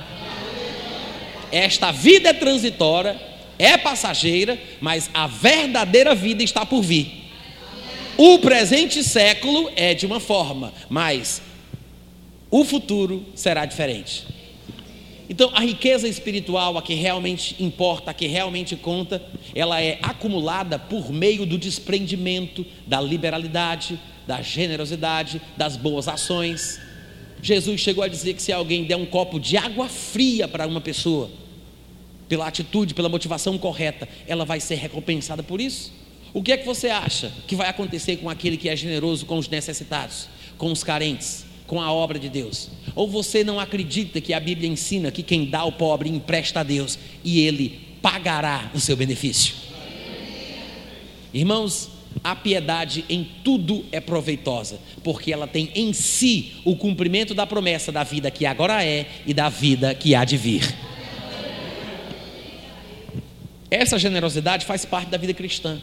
Esta vida é transitória, é passageira, mas a verdadeira vida está por vir. O presente século é de uma forma, mas o futuro será diferente. Então, a riqueza espiritual, a que realmente importa, a que realmente conta, ela é acumulada por meio do desprendimento, da liberalidade, da generosidade, das boas ações. Jesus chegou a dizer que se alguém der um copo de água fria para uma pessoa, pela atitude, pela motivação correta, ela vai ser recompensada por isso. O que é que você acha que vai acontecer com aquele que é generoso com os necessitados, com os carentes, com a obra de Deus? Ou você não acredita que a Bíblia ensina que quem dá ao pobre empresta a Deus e ele pagará o seu benefício? Irmãos, a piedade em tudo é proveitosa, porque ela tem em si o cumprimento da promessa da vida que agora é e da vida que há de vir. Essa generosidade faz parte da vida cristã.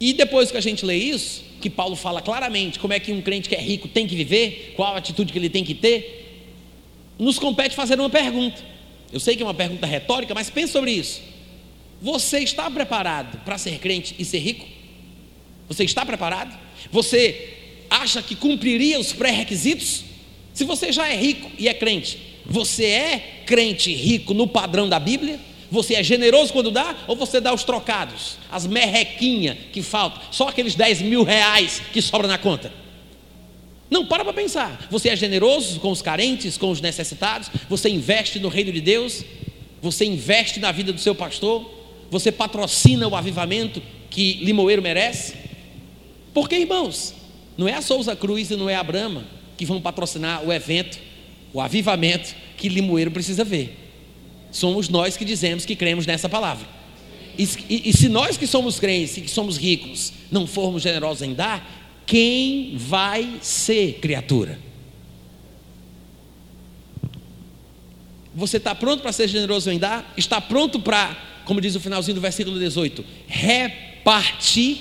E depois que a gente lê isso, que Paulo fala claramente como é que um crente que é rico tem que viver, qual a atitude que ele tem que ter, nos compete fazer uma pergunta. Eu sei que é uma pergunta retórica, mas pense sobre isso. Você está preparado para ser crente e ser rico? Você está preparado? Você acha que cumpriria os pré-requisitos? Se você já é rico e é crente, você é crente rico no padrão da Bíblia? Você é generoso quando dá ou você dá os trocados, as merrequinhas que faltam, só aqueles 10 mil reais que sobra na conta? Não, para para pensar. Você é generoso com os carentes, com os necessitados? Você investe no reino de Deus? Você investe na vida do seu pastor? Você patrocina o avivamento que Limoeiro merece? Porque, irmãos, não é a Souza Cruz e não é a Brama que vão patrocinar o evento, o avivamento que Limoeiro precisa ver somos nós que dizemos que cremos nessa palavra. E, e, e se nós que somos crentes e que somos ricos não formos generosos em dar, quem vai ser criatura? Você está pronto para ser generoso em dar? Está pronto para, como diz o finalzinho do versículo 18, repartir?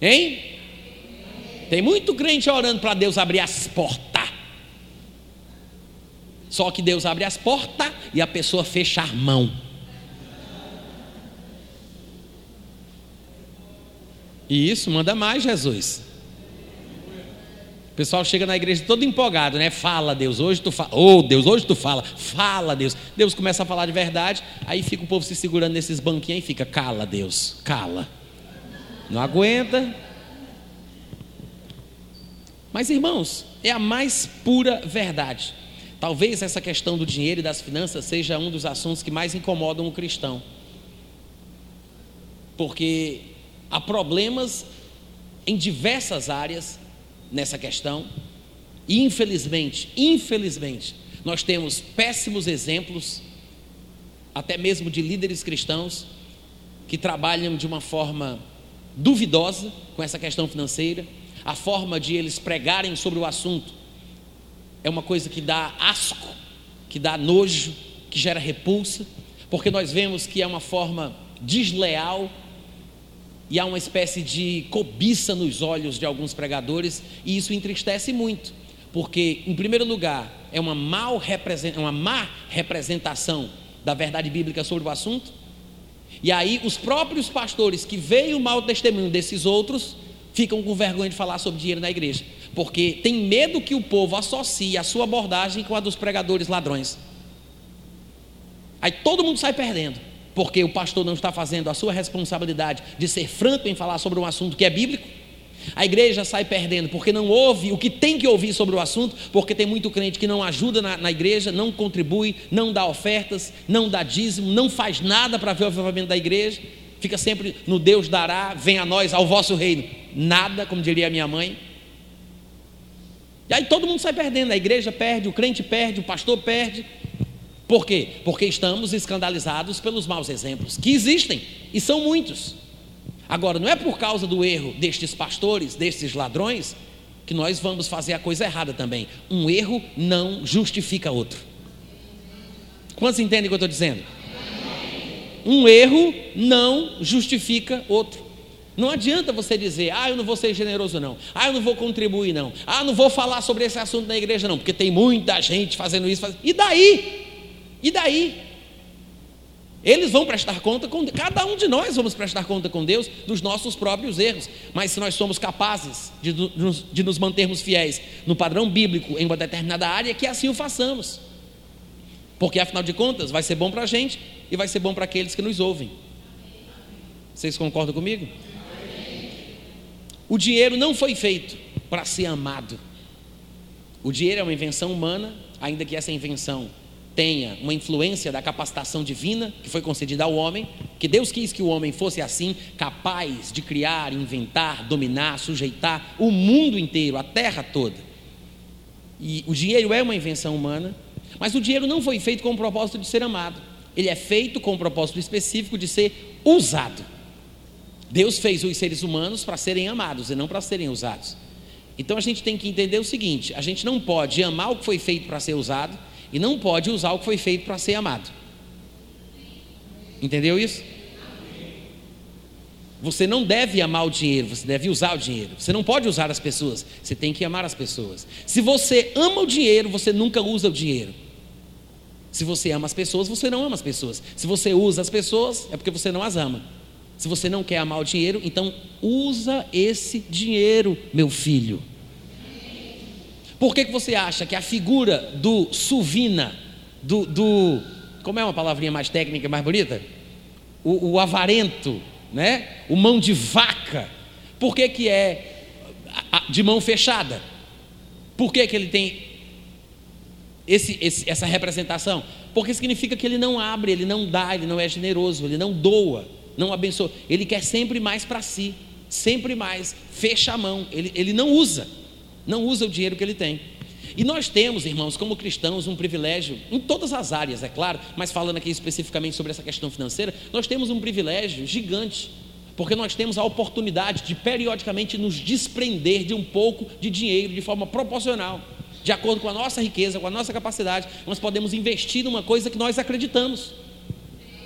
Hein? Tem muito crente orando para Deus abrir as portas. Só que Deus abre as portas e a pessoa fecha a mão. E isso manda mais, Jesus. O pessoal chega na igreja todo empolgado, né? Fala, Deus, hoje tu fala. Oh, Deus, hoje tu fala. Fala, Deus. Deus começa a falar de verdade, aí fica o povo se segurando nesses banquinhos e fica, cala, Deus, cala. Não aguenta. Mas, irmãos, é a mais pura verdade. Talvez essa questão do dinheiro e das finanças seja um dos assuntos que mais incomodam o cristão. Porque há problemas em diversas áreas nessa questão. E infelizmente, infelizmente, nós temos péssimos exemplos, até mesmo de líderes cristãos, que trabalham de uma forma duvidosa com essa questão financeira, a forma de eles pregarem sobre o assunto é uma coisa que dá asco, que dá nojo, que gera repulsa, porque nós vemos que é uma forma desleal e há uma espécie de cobiça nos olhos de alguns pregadores, e isso entristece muito, porque, em primeiro lugar, é uma, mal uma má representação da verdade bíblica sobre o assunto, e aí os próprios pastores que veem o mau testemunho desses outros ficam com vergonha de falar sobre dinheiro na igreja porque tem medo que o povo associe a sua abordagem com a dos pregadores ladrões. Aí todo mundo sai perdendo, porque o pastor não está fazendo a sua responsabilidade de ser franco em falar sobre um assunto que é bíblico. A igreja sai perdendo porque não ouve o que tem que ouvir sobre o assunto, porque tem muito crente que não ajuda na, na igreja, não contribui, não dá ofertas, não dá dízimo, não faz nada para ver o avivamento da igreja, fica sempre no Deus dará, vem a nós, ao vosso reino. Nada, como diria minha mãe. E aí todo mundo sai perdendo, a igreja perde, o crente perde, o pastor perde. Por quê? Porque estamos escandalizados pelos maus exemplos que existem e são muitos. Agora, não é por causa do erro destes pastores, destes ladrões, que nós vamos fazer a coisa errada também. Um erro não justifica outro. Quantos entendem o que eu estou dizendo? Um erro não justifica outro. Não adianta você dizer, ah, eu não vou ser generoso, não. Ah, eu não vou contribuir, não. Ah, não vou falar sobre esse assunto na igreja, não, porque tem muita gente fazendo isso. Fazendo... E daí? E daí? Eles vão prestar conta com cada um de nós vamos prestar conta com Deus dos nossos próprios erros. Mas se nós somos capazes de, de, nos mantermos fiéis no padrão bíblico em uma determinada área, que assim o façamos. Porque afinal de contas vai ser bom para a gente e vai ser bom para aqueles que nos ouvem. Vocês concordam comigo? O dinheiro não foi feito para ser amado. O dinheiro é uma invenção humana, ainda que essa invenção tenha uma influência da capacitação divina que foi concedida ao homem, que Deus quis que o homem fosse assim, capaz de criar, inventar, dominar, sujeitar o mundo inteiro, a terra toda. E o dinheiro é uma invenção humana, mas o dinheiro não foi feito com o propósito de ser amado. Ele é feito com o propósito específico de ser usado. Deus fez os seres humanos para serem amados e não para serem usados. Então a gente tem que entender o seguinte: a gente não pode amar o que foi feito para ser usado e não pode usar o que foi feito para ser amado. Entendeu isso? Você não deve amar o dinheiro, você deve usar o dinheiro. Você não pode usar as pessoas, você tem que amar as pessoas. Se você ama o dinheiro, você nunca usa o dinheiro. Se você ama as pessoas, você não ama as pessoas. Se você usa as pessoas, é porque você não as ama. Se você não quer amar o dinheiro, então usa esse dinheiro, meu filho. Por que, que você acha que a figura do suvina, do, do como é uma palavrinha mais técnica, mais bonita? O, o avarento, né? o mão de vaca, por que, que é de mão fechada? Por que, que ele tem esse, esse, essa representação? Porque significa que ele não abre, ele não dá, ele não é generoso, ele não doa, não abençoa, ele quer sempre mais para si, sempre mais, fecha a mão, ele, ele não usa não usa o dinheiro que ele tem. E nós temos, irmãos, como cristãos, um privilégio em todas as áreas, é claro, mas falando aqui especificamente sobre essa questão financeira, nós temos um privilégio gigante, porque nós temos a oportunidade de periodicamente nos desprender de um pouco de dinheiro de forma proporcional, de acordo com a nossa riqueza, com a nossa capacidade, nós podemos investir numa coisa que nós acreditamos.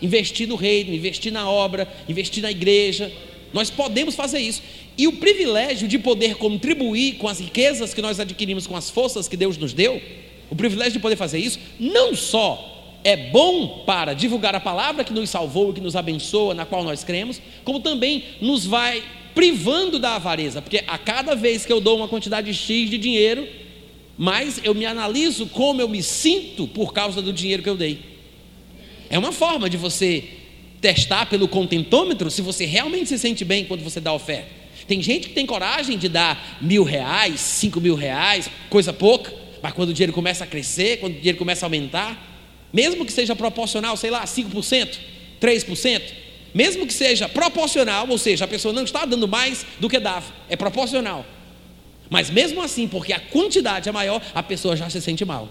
Investir no reino, investir na obra, investir na igreja. Nós podemos fazer isso. E o privilégio de poder contribuir com as riquezas que nós adquirimos, com as forças que Deus nos deu, o privilégio de poder fazer isso, não só é bom para divulgar a palavra que nos salvou e que nos abençoa, na qual nós cremos, como também nos vai privando da avareza, porque a cada vez que eu dou uma quantidade X de dinheiro, mais eu me analiso como eu me sinto por causa do dinheiro que eu dei. É uma forma de você testar pelo contentômetro se você realmente se sente bem quando você dá oferta. Tem gente que tem coragem de dar mil reais, cinco mil reais, coisa pouca, mas quando o dinheiro começa a crescer, quando o dinheiro começa a aumentar, mesmo que seja proporcional, sei lá, 5%, 3%, mesmo que seja proporcional, ou seja, a pessoa não está dando mais do que dava, é proporcional. Mas mesmo assim, porque a quantidade é maior, a pessoa já se sente mal.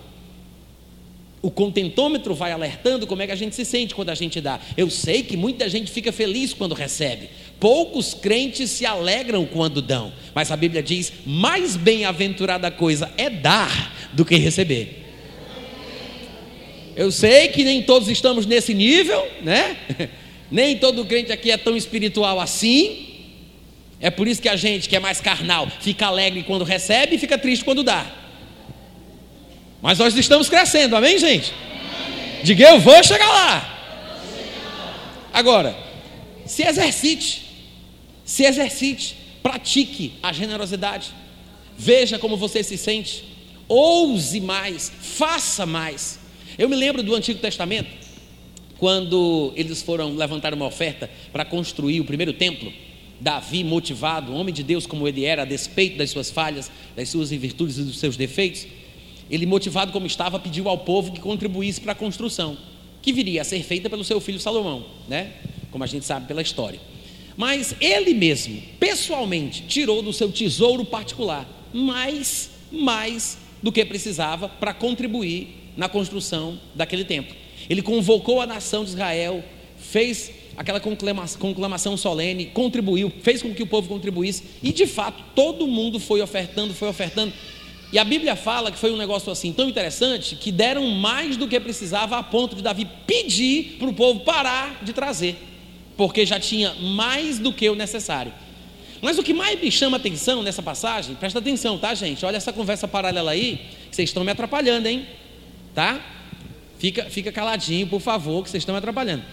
O contentômetro vai alertando como é que a gente se sente quando a gente dá. Eu sei que muita gente fica feliz quando recebe. Poucos crentes se alegram quando dão. Mas a Bíblia diz: mais bem-aventurada coisa é dar do que receber. Eu sei que nem todos estamos nesse nível, né? Nem todo crente aqui é tão espiritual assim. É por isso que a gente que é mais carnal fica alegre quando recebe e fica triste quando dá. Mas nós estamos crescendo, amém, gente? Diga eu vou chegar lá. Agora, se exercite, se exercite, pratique a generosidade. Veja como você se sente. Ouse mais, faça mais. Eu me lembro do Antigo Testamento, quando eles foram levantar uma oferta para construir o primeiro templo. Davi, motivado, homem de Deus como ele era, a despeito das suas falhas, das suas virtudes e dos seus defeitos, ele, motivado como estava, pediu ao povo que contribuísse para a construção, que viria a ser feita pelo seu filho Salomão, né? como a gente sabe pela história. Mas ele mesmo, pessoalmente, tirou do seu tesouro particular mais, mais do que precisava para contribuir na construção daquele templo. Ele convocou a nação de Israel, fez aquela conclamação solene, contribuiu, fez com que o povo contribuísse, e de fato todo mundo foi ofertando, foi ofertando. E a Bíblia fala que foi um negócio assim tão interessante que deram mais do que precisava a ponto de Davi pedir para o povo parar de trazer, porque já tinha mais do que o necessário. Mas o que mais me chama atenção nessa passagem, presta atenção, tá, gente? Olha essa conversa paralela aí, vocês estão me atrapalhando, hein? Tá? Fica, fica caladinho, por favor, que vocês estão me atrapalhando.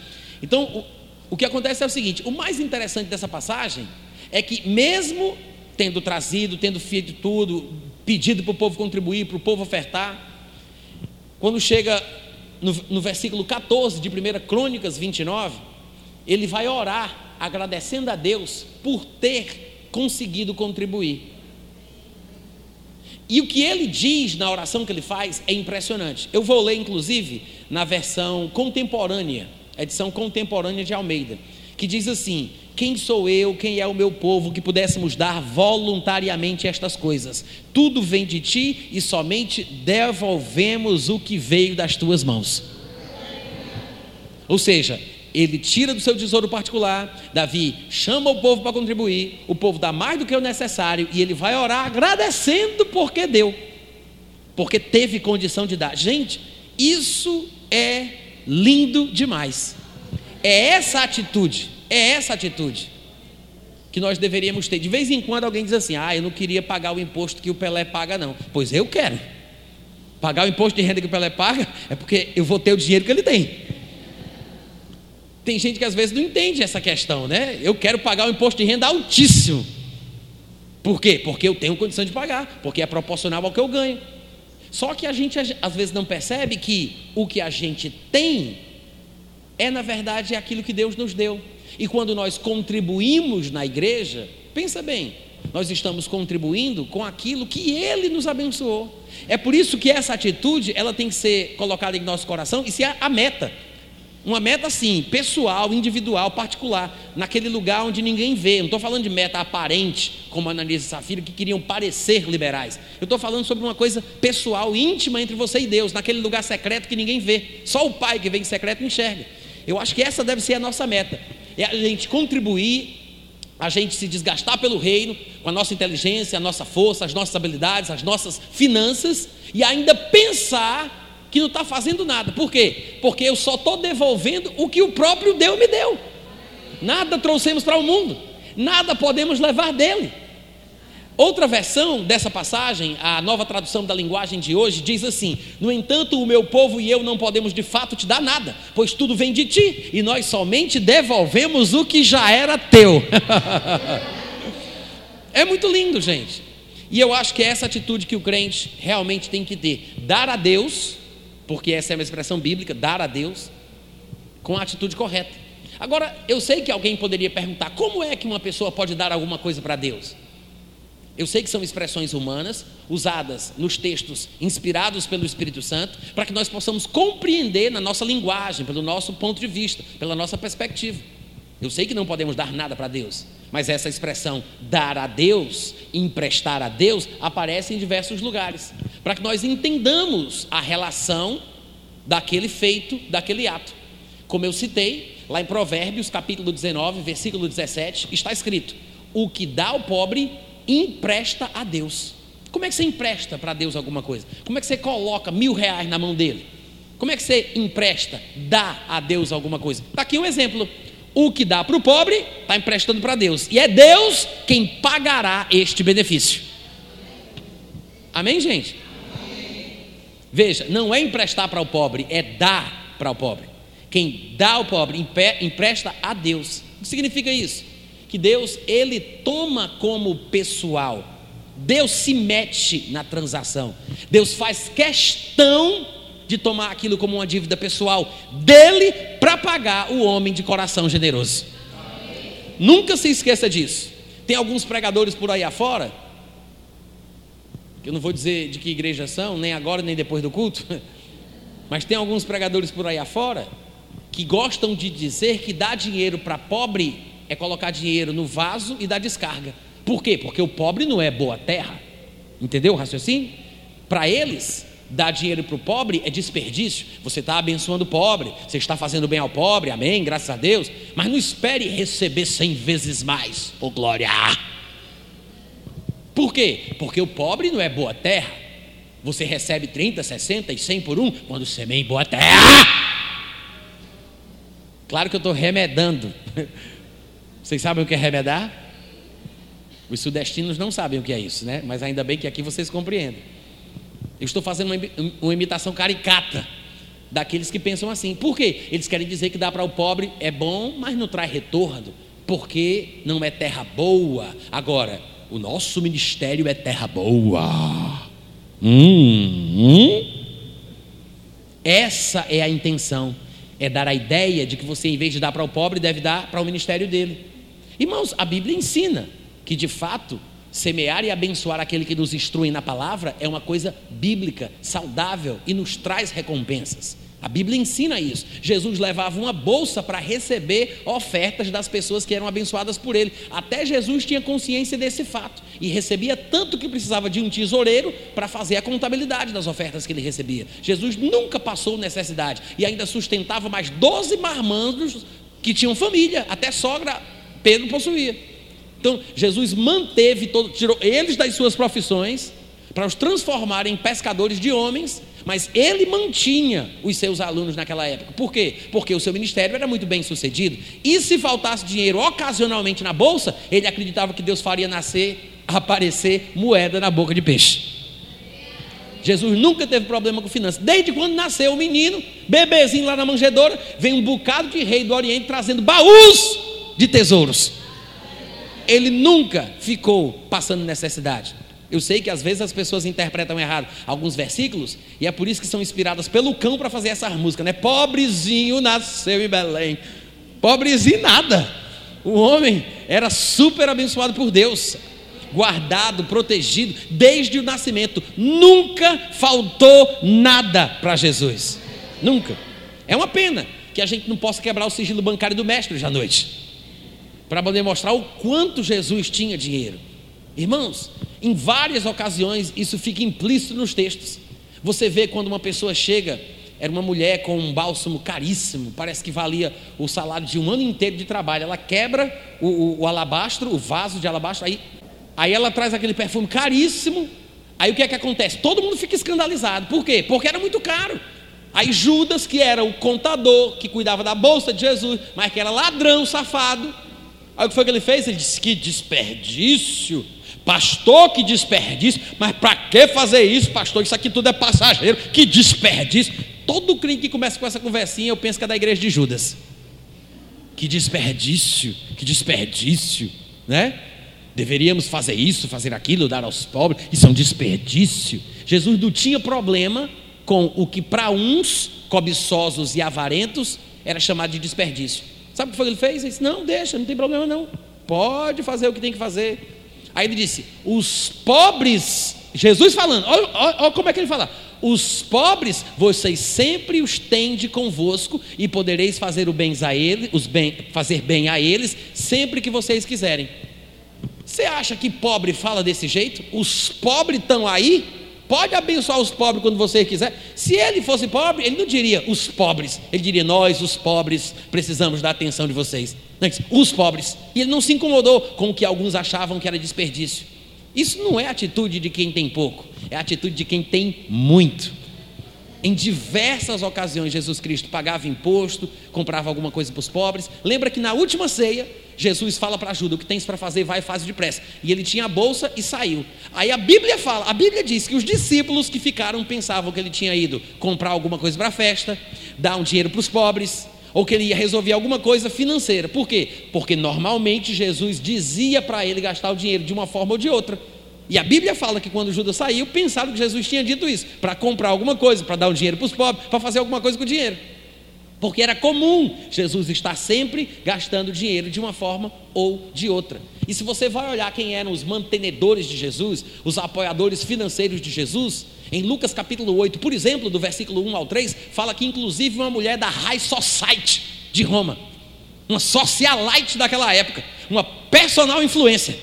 Então, o, o que acontece é o seguinte: o mais interessante dessa passagem é que, mesmo tendo trazido, tendo feito tudo, pedido para o povo contribuir, para o povo ofertar, quando chega no, no versículo 14 de 1 Crônicas 29, ele vai orar agradecendo a Deus por ter conseguido contribuir. E o que ele diz na oração que ele faz é impressionante. Eu vou ler, inclusive, na versão contemporânea, edição contemporânea de Almeida, que diz assim: Quem sou eu, quem é o meu povo, que pudéssemos dar voluntariamente estas coisas? Tudo vem de ti e somente devolvemos o que veio das tuas mãos. Ou seja, ele tira do seu tesouro particular, Davi chama o povo para contribuir, o povo dá mais do que o necessário e ele vai orar agradecendo porque deu, porque teve condição de dar. Gente, isso é lindo demais. É essa atitude, é essa atitude que nós deveríamos ter. De vez em quando alguém diz assim: "Ah, eu não queria pagar o imposto que o Pelé paga não". Pois eu quero. Pagar o imposto de renda que o Pelé paga é porque eu vou ter o dinheiro que ele tem. Tem gente que às vezes não entende essa questão, né? Eu quero pagar um imposto de renda altíssimo. Por quê? Porque eu tenho condição de pagar, porque é proporcional ao que eu ganho. Só que a gente às vezes não percebe que o que a gente tem é, na verdade, aquilo que Deus nos deu. E quando nós contribuímos na igreja, pensa bem, nós estamos contribuindo com aquilo que Ele nos abençoou. É por isso que essa atitude ela tem que ser colocada em nosso coração e ser a meta. Uma meta assim, pessoal, individual, particular, naquele lugar onde ninguém vê. Não estou falando de meta aparente, como Ananias e Safira, que queriam parecer liberais. Eu estou falando sobre uma coisa pessoal, íntima entre você e Deus, naquele lugar secreto que ninguém vê. Só o Pai que vem em secreto enxerga. Eu acho que essa deve ser a nossa meta. É a gente contribuir, a gente se desgastar pelo reino, com a nossa inteligência, a nossa força, as nossas habilidades, as nossas finanças, e ainda pensar que não está fazendo nada. Por quê? Porque eu só estou devolvendo o que o próprio Deus me deu. Nada trouxemos para o mundo, nada podemos levar dele. Outra versão dessa passagem, a nova tradução da linguagem de hoje, diz assim: No entanto, o meu povo e eu não podemos de fato te dar nada, pois tudo vem de ti, e nós somente devolvemos o que já era teu. é muito lindo, gente. E eu acho que é essa atitude que o crente realmente tem que ter: dar a Deus porque essa é uma expressão bíblica, dar a Deus com a atitude correta. Agora, eu sei que alguém poderia perguntar: como é que uma pessoa pode dar alguma coisa para Deus? Eu sei que são expressões humanas, usadas nos textos inspirados pelo Espírito Santo, para que nós possamos compreender na nossa linguagem, pelo nosso ponto de vista, pela nossa perspectiva. Eu sei que não podemos dar nada para Deus, mas essa expressão dar a Deus, emprestar a Deus, aparece em diversos lugares, para que nós entendamos a relação daquele feito, daquele ato. Como eu citei, lá em Provérbios, capítulo 19, versículo 17, está escrito: O que dá ao pobre, empresta a Deus. Como é que você empresta para Deus alguma coisa? Como é que você coloca mil reais na mão dele? Como é que você empresta, dá a Deus alguma coisa? Está aqui um exemplo. O que dá para o pobre, está emprestando para Deus. E é Deus quem pagará este benefício. Amém, gente? Veja, não é emprestar para o pobre, é dar para o pobre. Quem dá ao pobre empresta a Deus. O que significa isso? Que Deus, ele toma como pessoal. Deus se mete na transação. Deus faz questão de tomar aquilo como uma dívida pessoal dele para pagar o homem de coração generoso. Nunca se esqueça disso. Tem alguns pregadores por aí afora, que eu não vou dizer de que igreja são, nem agora nem depois do culto, mas tem alguns pregadores por aí afora que gostam de dizer que dar dinheiro para pobre é colocar dinheiro no vaso e dar descarga. Por quê? Porque o pobre não é boa terra. Entendeu o raciocínio? Para eles, dar dinheiro para o pobre é desperdício. Você está abençoando o pobre, você está fazendo bem ao pobre, amém, graças a Deus. Mas não espere receber cem vezes mais, ô oh, glória. Por quê? Porque o pobre não é boa terra. Você recebe 30, 60 e 100 por um quando semeia em boa terra. Claro que eu estou remedando. Vocês sabem o que é remedar? Os sudestinos não sabem o que é isso, né? Mas ainda bem que aqui vocês compreendem. Eu estou fazendo uma, imitação caricata daqueles que pensam assim. Por quê? Eles querem dizer que dá para o pobre é bom, mas não traz retorno, porque não é terra boa. Agora, o nosso ministério é terra boa. Hum, hum. Essa é a intenção. É dar a ideia de que você, em vez de dar para o pobre, deve dar para o ministério dele. Irmãos, a Bíblia ensina que de fato semear e abençoar aquele que nos instrui na palavra é uma coisa bíblica, saudável e nos traz recompensas. A Bíblia ensina isso. Jesus levava uma bolsa para receber ofertas das pessoas que eram abençoadas por ele. Até Jesus tinha consciência desse fato e recebia tanto que precisava de um tesoureiro para fazer a contabilidade das ofertas que ele recebia. Jesus nunca passou necessidade e ainda sustentava mais 12 marmandos que tinham família, até sogra Pedro possuía. Então, Jesus manteve todo, tirou eles das suas profissões para os transformar em pescadores de homens mas ele mantinha os seus alunos naquela época. Por quê? Porque o seu ministério era muito bem sucedido. E se faltasse dinheiro ocasionalmente na bolsa, ele acreditava que Deus faria nascer, aparecer moeda na boca de peixe. Jesus nunca teve problema com finanças. Desde quando nasceu o menino, bebezinho lá na manjedoura, vem um bocado de rei do Oriente trazendo baús de tesouros. Ele nunca ficou passando necessidade. Eu sei que às vezes as pessoas interpretam errado alguns versículos, e é por isso que são inspiradas pelo cão para fazer essa música, né? Pobrezinho nasceu em Belém. Pobrezinho nada. O homem era super abençoado por Deus, guardado, protegido desde o nascimento. Nunca faltou nada para Jesus. Nunca. É uma pena que a gente não possa quebrar o sigilo bancário do mestre hoje à noite, para poder mostrar o quanto Jesus tinha dinheiro. Irmãos, em várias ocasiões isso fica implícito nos textos. Você vê quando uma pessoa chega, era uma mulher com um bálsamo caríssimo, parece que valia o salário de um ano inteiro de trabalho. Ela quebra o, o, o alabastro, o vaso de alabastro, aí, aí ela traz aquele perfume caríssimo. Aí o que é que acontece? Todo mundo fica escandalizado. Por quê? Porque era muito caro. Aí Judas, que era o contador, que cuidava da bolsa de Jesus, mas que era ladrão, safado. Aí o que foi que ele fez? Ele disse: Que desperdício! Pastor, que desperdício, mas para que fazer isso, pastor? Isso aqui tudo é passageiro, que desperdício. Todo crente que começa com essa conversinha, eu penso que é da igreja de Judas. Que desperdício, que desperdício, né? Deveríamos fazer isso, fazer aquilo, dar aos pobres, isso é um desperdício. Jesus não tinha problema com o que para uns cobiçosos e avarentos era chamado de desperdício. Sabe o que foi que ele fez? Ele disse: Não, deixa, não tem problema não. Pode fazer o que tem que fazer. Aí ele disse: os pobres, Jesus falando, olha, olha, como é que ele fala: os pobres vocês sempre os tende convosco e podereis fazer o bem a eles, os bem, fazer bem a eles sempre que vocês quiserem. Você acha que pobre fala desse jeito? Os pobres estão aí? Pode abençoar os pobres quando você quiser. Se ele fosse pobre, ele não diria os pobres, ele diria nós, os pobres, precisamos da atenção de vocês os pobres. E ele não se incomodou com o que alguns achavam que era desperdício. Isso não é atitude de quem tem pouco, é atitude de quem tem muito. Em diversas ocasiões, Jesus Cristo pagava imposto, comprava alguma coisa para os pobres. Lembra que na última ceia, Jesus fala para Judas: O que tens para fazer, vai e faz depressa. E ele tinha a bolsa e saiu. Aí a Bíblia fala: A Bíblia diz que os discípulos que ficaram pensavam que ele tinha ido comprar alguma coisa para a festa, dar um dinheiro para os pobres, ou que ele ia resolver alguma coisa financeira. Por quê? Porque normalmente Jesus dizia para ele gastar o dinheiro de uma forma ou de outra. E a Bíblia fala que quando Judas saiu, pensaram que Jesus tinha dito isso, para comprar alguma coisa, para dar o dinheiro para os pobres, para fazer alguma coisa com o dinheiro. Porque era comum Jesus estar sempre gastando dinheiro de uma forma ou de outra. E se você vai olhar quem eram os mantenedores de Jesus, os apoiadores financeiros de Jesus, em Lucas capítulo 8, por exemplo, do versículo 1 ao 3, fala que inclusive uma mulher da High Society de Roma, uma socialite daquela época, uma personal influência,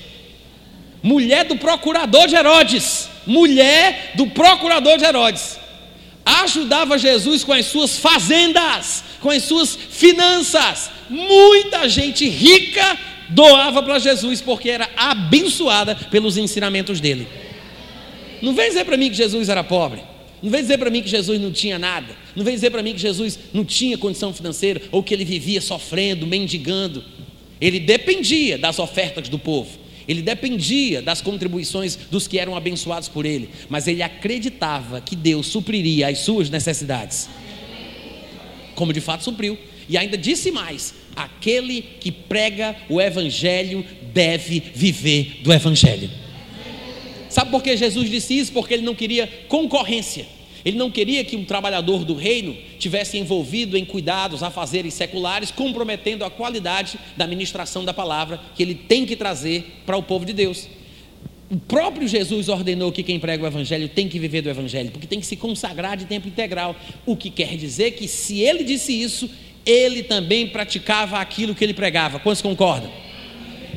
mulher do procurador de Herodes, mulher do procurador de Herodes, ajudava Jesus com as suas fazendas, com as suas finanças. Muita gente rica doava para Jesus porque era abençoada pelos ensinamentos dele. Não vem dizer para mim que Jesus era pobre. Não vem dizer para mim que Jesus não tinha nada. Não vem dizer para mim que Jesus não tinha condição financeira ou que ele vivia sofrendo, mendigando. Ele dependia das ofertas do povo. Ele dependia das contribuições dos que eram abençoados por ele, mas ele acreditava que Deus supriria as suas necessidades. Como de fato supriu. E ainda disse mais: aquele que prega o evangelho deve viver do evangelho. Sabe por que Jesus disse isso? Porque ele não queria concorrência. Ele não queria que um trabalhador do reino tivesse envolvido em cuidados, a fazeres seculares, comprometendo a qualidade da ministração da palavra que ele tem que trazer para o povo de Deus. O próprio Jesus ordenou que quem prega o Evangelho tem que viver do Evangelho, porque tem que se consagrar de tempo integral. O que quer dizer que, se ele disse isso, ele também praticava aquilo que ele pregava. Quantos concordam?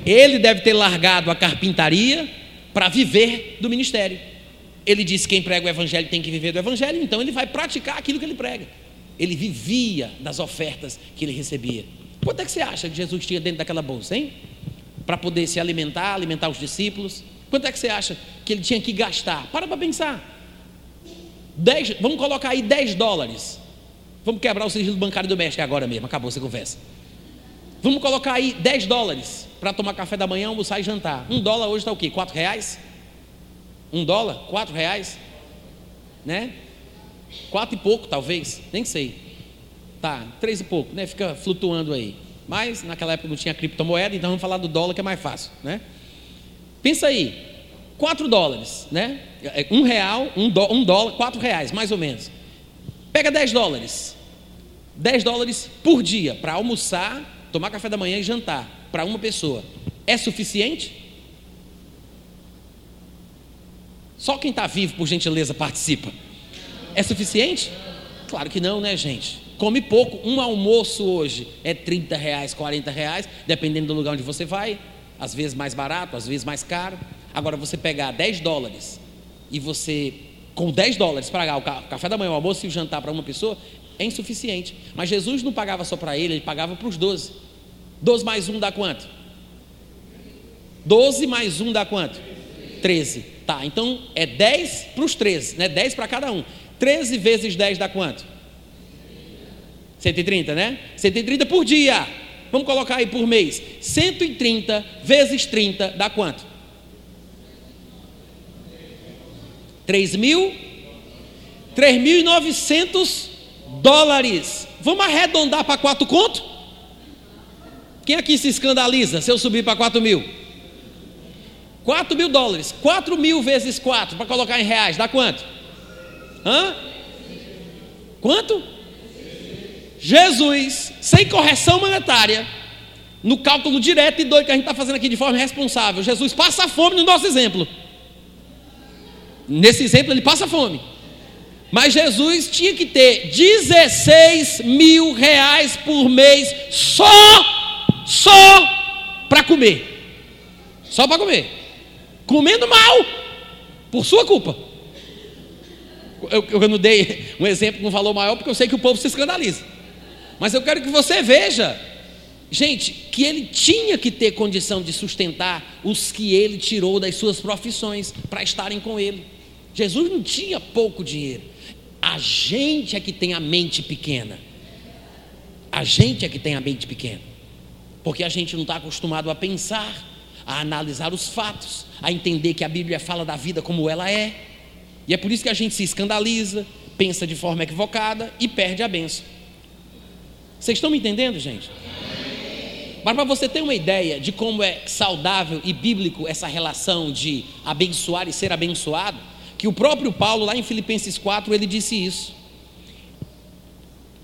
Ele deve ter largado a carpintaria para viver do ministério. Ele disse que quem prega o Evangelho tem que viver do Evangelho, então ele vai praticar aquilo que ele prega. Ele vivia das ofertas que ele recebia. Quanto é que você acha que Jesus tinha dentro daquela bolsa, hein? Para poder se alimentar, alimentar os discípulos. Quanto é que você acha que ele tinha que gastar? Para para pensar. Dez, vamos colocar aí 10 dólares. Vamos quebrar o sigilo bancário do México agora mesmo, acabou essa conversa. Vamos colocar aí 10 dólares para tomar café da manhã, almoçar e jantar. Um dólar hoje está o quê? 4 reais? Um dólar? Quatro reais? Né? Quatro e pouco, talvez, nem sei. Tá, três e pouco, né? Fica flutuando aí. Mas naquela época não tinha criptomoeda, então vamos falar do dólar que é mais fácil, né? Pensa aí, 4 dólares, né? É, um real, um, um dólar, 4 reais, mais ou menos. Pega 10 dólares. 10 dólares por dia para almoçar, tomar café da manhã e jantar para uma pessoa. É suficiente? Só quem está vivo, por gentileza, participa. É suficiente? Claro que não, né, gente? Come pouco. Um almoço hoje é 30 reais, 40 reais, dependendo do lugar onde você vai às vezes mais barato, às vezes mais caro. Agora, você pegar 10 dólares e você, com 10 dólares, pagar o café da manhã, o almoço e o jantar para uma pessoa, é insuficiente. Mas Jesus não pagava só para ele, ele pagava para os 12. 12 mais 1 dá quanto? 12 mais 1 dá quanto? 13. Tá, então é 10 para os 13, né? 10 para cada um. 13 vezes 10 dá quanto? 130, né? 130 por dia. Vamos colocar aí por mês. 130 vezes 30 dá quanto? 3 mil? 3.900 dólares. Vamos arredondar para 4 conto? Quem aqui se escandaliza se eu subir para 4 mil? 4 mil dólares. 4 mil vezes 4, para colocar em reais, dá quanto? Hã? Quanto? Jesus, sem correção monetária, no cálculo direto e doido que a gente está fazendo aqui de forma responsável, Jesus passa fome no nosso exemplo. Nesse exemplo, ele passa fome. Mas Jesus tinha que ter 16 mil reais por mês só, só para comer. Só para comer. Comendo mal, por sua culpa. Eu, eu não dei um exemplo com um valor maior porque eu sei que o povo se escandaliza. Mas eu quero que você veja, gente, que ele tinha que ter condição de sustentar os que ele tirou das suas profissões para estarem com ele. Jesus não tinha pouco dinheiro. A gente é que tem a mente pequena. A gente é que tem a mente pequena. Porque a gente não está acostumado a pensar, a analisar os fatos, a entender que a Bíblia fala da vida como ela é. E é por isso que a gente se escandaliza, pensa de forma equivocada e perde a benção. Vocês estão me entendendo, gente? Mas para você ter uma ideia de como é saudável e bíblico essa relação de abençoar e ser abençoado, que o próprio Paulo, lá em Filipenses 4, ele disse isso.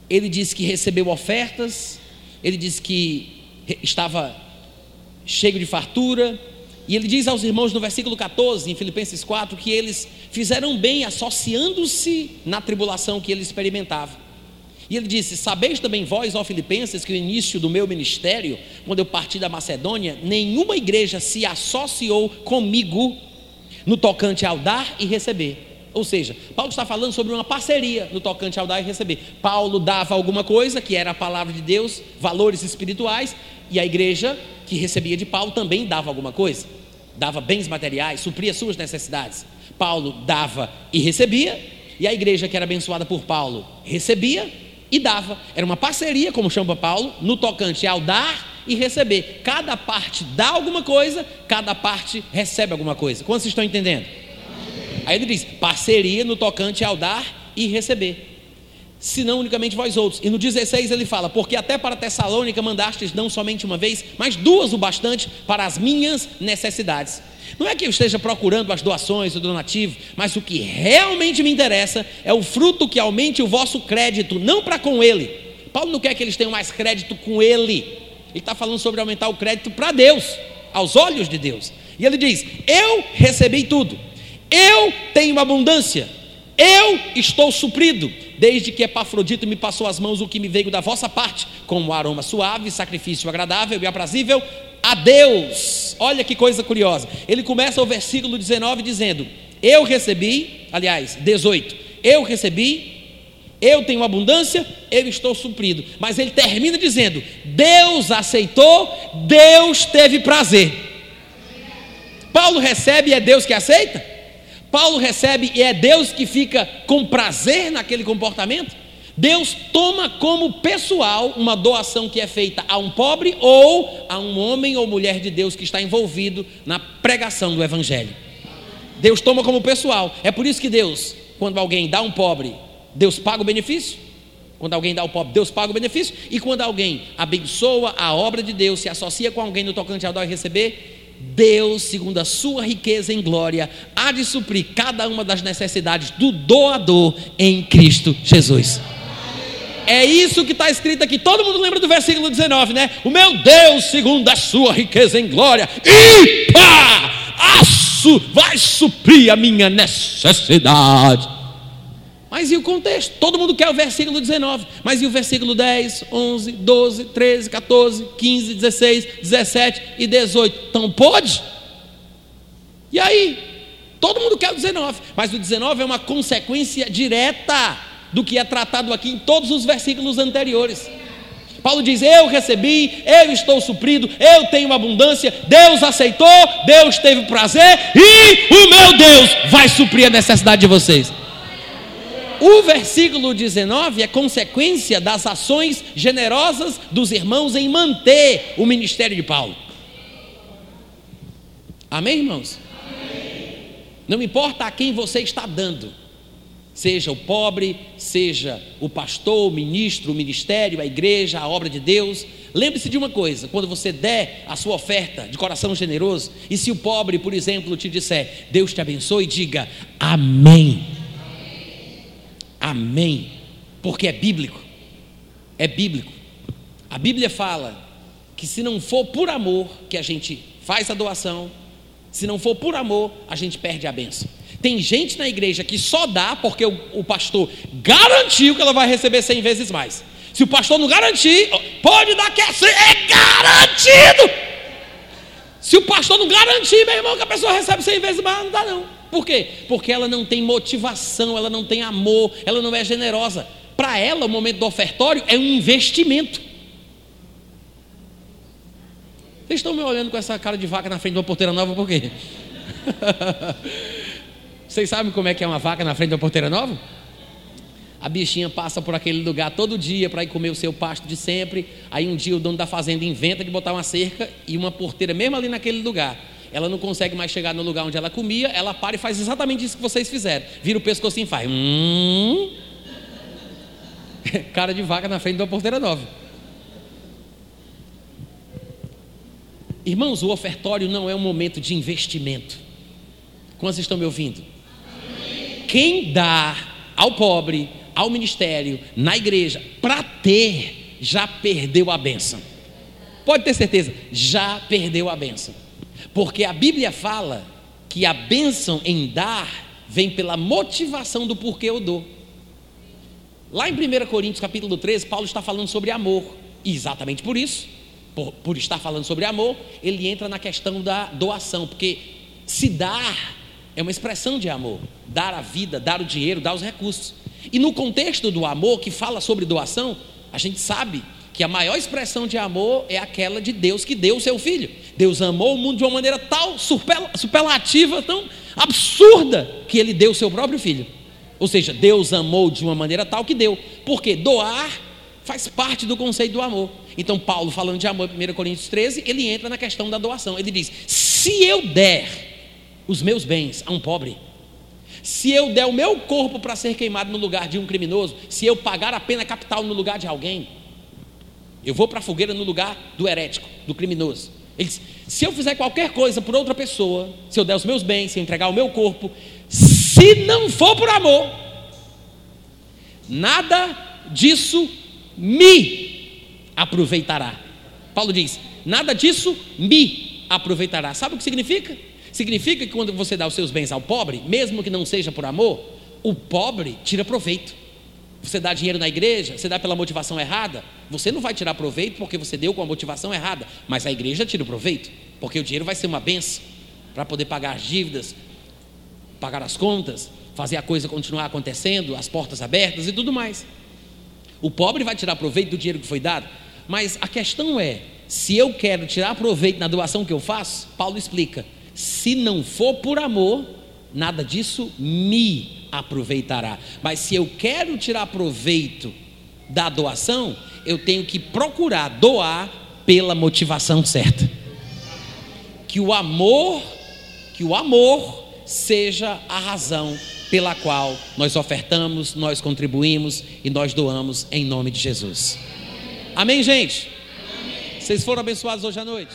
Ele disse que recebeu ofertas, ele disse que estava cheio de fartura, e ele diz aos irmãos no versículo 14, em Filipenses 4, que eles fizeram bem associando-se na tribulação que ele experimentava. E ele disse: Sabeis também vós, ó Filipenses, que no início do meu ministério, quando eu parti da Macedônia, nenhuma igreja se associou comigo no tocante ao dar e receber. Ou seja, Paulo está falando sobre uma parceria no tocante ao dar e receber. Paulo dava alguma coisa, que era a palavra de Deus, valores espirituais, e a igreja que recebia de Paulo também dava alguma coisa, dava bens materiais, supria suas necessidades. Paulo dava e recebia, e a igreja que era abençoada por Paulo recebia e dava. Era uma parceria, como chama Paulo, no tocante ao dar e receber. Cada parte dá alguma coisa, cada parte recebe alguma coisa. Quantos estão entendendo? Aí ele diz: parceria no tocante ao dar e receber. senão unicamente vós outros. E no 16 ele fala: Porque até para Tessalônica mandastes não somente uma vez, mas duas o bastante para as minhas necessidades. Não é que eu esteja procurando as doações, o donativo, mas o que realmente me interessa é o fruto que aumente o vosso crédito, não para com ele. Paulo não quer que eles tenham mais crédito com ele. Ele está falando sobre aumentar o crédito para Deus, aos olhos de Deus. E ele diz: Eu recebi tudo, eu tenho abundância, eu estou suprido, desde que Epafrodito me passou as mãos o que me veio da vossa parte, como aroma suave, sacrifício agradável e aprazível a Deus. Olha que coisa curiosa. Ele começa o versículo 19 dizendo: Eu recebi, aliás, 18, eu recebi, eu tenho abundância, eu estou suprido. Mas ele termina dizendo: Deus aceitou, Deus teve prazer. Paulo recebe e é Deus que aceita? Paulo recebe e é Deus que fica com prazer naquele comportamento? Deus toma como pessoal uma doação que é feita a um pobre ou a um homem ou mulher de Deus que está envolvido na pregação do Evangelho. Deus toma como pessoal. É por isso que Deus, quando alguém dá um pobre, Deus paga o benefício. Quando alguém dá ao pobre, Deus paga o benefício. E quando alguém abençoa a obra de Deus, se associa com alguém no tocante a dar e receber, Deus, segundo a sua riqueza em glória, há de suprir cada uma das necessidades do doador em Cristo Jesus. É isso que está escrito aqui. Todo mundo lembra do versículo 19, né? O meu Deus, segundo a sua riqueza em glória, e pá, aço, vai suprir a minha necessidade. Mas e o contexto? Todo mundo quer o versículo 19, mas e o versículo 10, 11, 12, 13, 14, 15, 16, 17 e 18? Então pode? E aí? Todo mundo quer o 19, mas o 19 é uma consequência direta do que é tratado aqui em todos os versículos anteriores. Paulo diz: Eu recebi, eu estou suprido, eu tenho abundância, Deus aceitou, Deus teve prazer e o meu Deus vai suprir a necessidade de vocês. O versículo 19 é consequência das ações generosas dos irmãos em manter o ministério de Paulo. Amém, irmãos? Amém. Não importa a quem você está dando seja o pobre, seja o pastor, o ministro, o ministério, a igreja, a obra de Deus. Lembre-se de uma coisa: quando você der a sua oferta de coração generoso, e se o pobre, por exemplo, te disser, Deus te abençoe, diga amém. Amém. Porque é bíblico. É bíblico. A Bíblia fala que se não for por amor que a gente faz a doação, se não for por amor, a gente perde a benção. Tem gente na igreja que só dá porque o, o pastor garantiu que ela vai receber cem vezes mais. Se o pastor não garantir, pode dar que é, é garantido. Se o pastor não garantir, meu irmão, que a pessoa recebe cem vezes mais, não dá não. Por quê? Porque ela não tem motivação, ela não tem amor, ela não é generosa. Para ela, o momento do ofertório é um investimento. Vocês estão me olhando com essa cara de vaca na frente de uma porteira nova por quê? Vocês sabem como é que é uma vaca na frente da porteira nova? A bichinha passa por aquele lugar todo dia para ir comer o seu pasto de sempre. Aí um dia o dono da fazenda inventa de botar uma cerca e uma porteira mesmo ali naquele lugar. Ela não consegue mais chegar no lugar onde ela comia, ela para e faz exatamente isso que vocês fizeram. Vira o pescoço e faz. Hum. Cara de vaca na frente da porteira nova. Irmãos, o ofertório não é um momento de investimento. Quantos estão me ouvindo? quem dá ao pobre, ao ministério, na igreja, para ter, já perdeu a bênção. Pode ter certeza, já perdeu a bênção. Porque a Bíblia fala que a bênção em dar vem pela motivação do porquê eu dou. Lá em 1 Coríntios capítulo 13, Paulo está falando sobre amor. E exatamente por isso, por, por estar falando sobre amor, ele entra na questão da doação. Porque se dar é uma expressão de amor. Dar a vida, dar o dinheiro, dar os recursos. E no contexto do amor, que fala sobre doação, a gente sabe que a maior expressão de amor é aquela de Deus que deu o seu filho. Deus amou o mundo de uma maneira tal superlativa, tão absurda, que ele deu o seu próprio filho. Ou seja, Deus amou de uma maneira tal que deu. Porque doar faz parte do conceito do amor. Então, Paulo, falando de amor, em 1 Coríntios 13, ele entra na questão da doação. Ele diz: se eu der os meus bens a um pobre, Se eu der o meu corpo para ser queimado no lugar de um criminoso, se eu pagar a pena capital no lugar de alguém, eu vou para a fogueira no lugar do herético, do criminoso. Ele diz, se eu fizer qualquer coisa por outra pessoa, se eu der os meus bens, se eu entregar o meu corpo, se não for por amor, nada disso me aproveitará. Paulo diz: nada disso me aproveitará. Sabe o que significa? Significa que quando você dá os seus bens ao pobre, mesmo que não seja por amor, o pobre tira proveito. Você dá dinheiro na igreja, você dá pela motivação errada, você não vai tirar proveito porque você deu com a motivação errada, mas a igreja tira o proveito, porque o dinheiro vai ser uma benção para poder pagar as dívidas, pagar as contas, fazer a coisa continuar acontecendo, as portas abertas e tudo mais. O pobre vai tirar proveito do dinheiro que foi dado, mas a questão é: se eu quero tirar proveito na doação que eu faço, Paulo explica, se não for por amor, nada disso me aproveitará. Mas se eu quero tirar proveito da doação, eu tenho que procurar doar pela motivação certa. Que o amor, que o amor seja a razão pela qual nós ofertamos, nós contribuímos e nós doamos em nome de Jesus. Amém, gente? Vocês foram abençoados hoje à noite?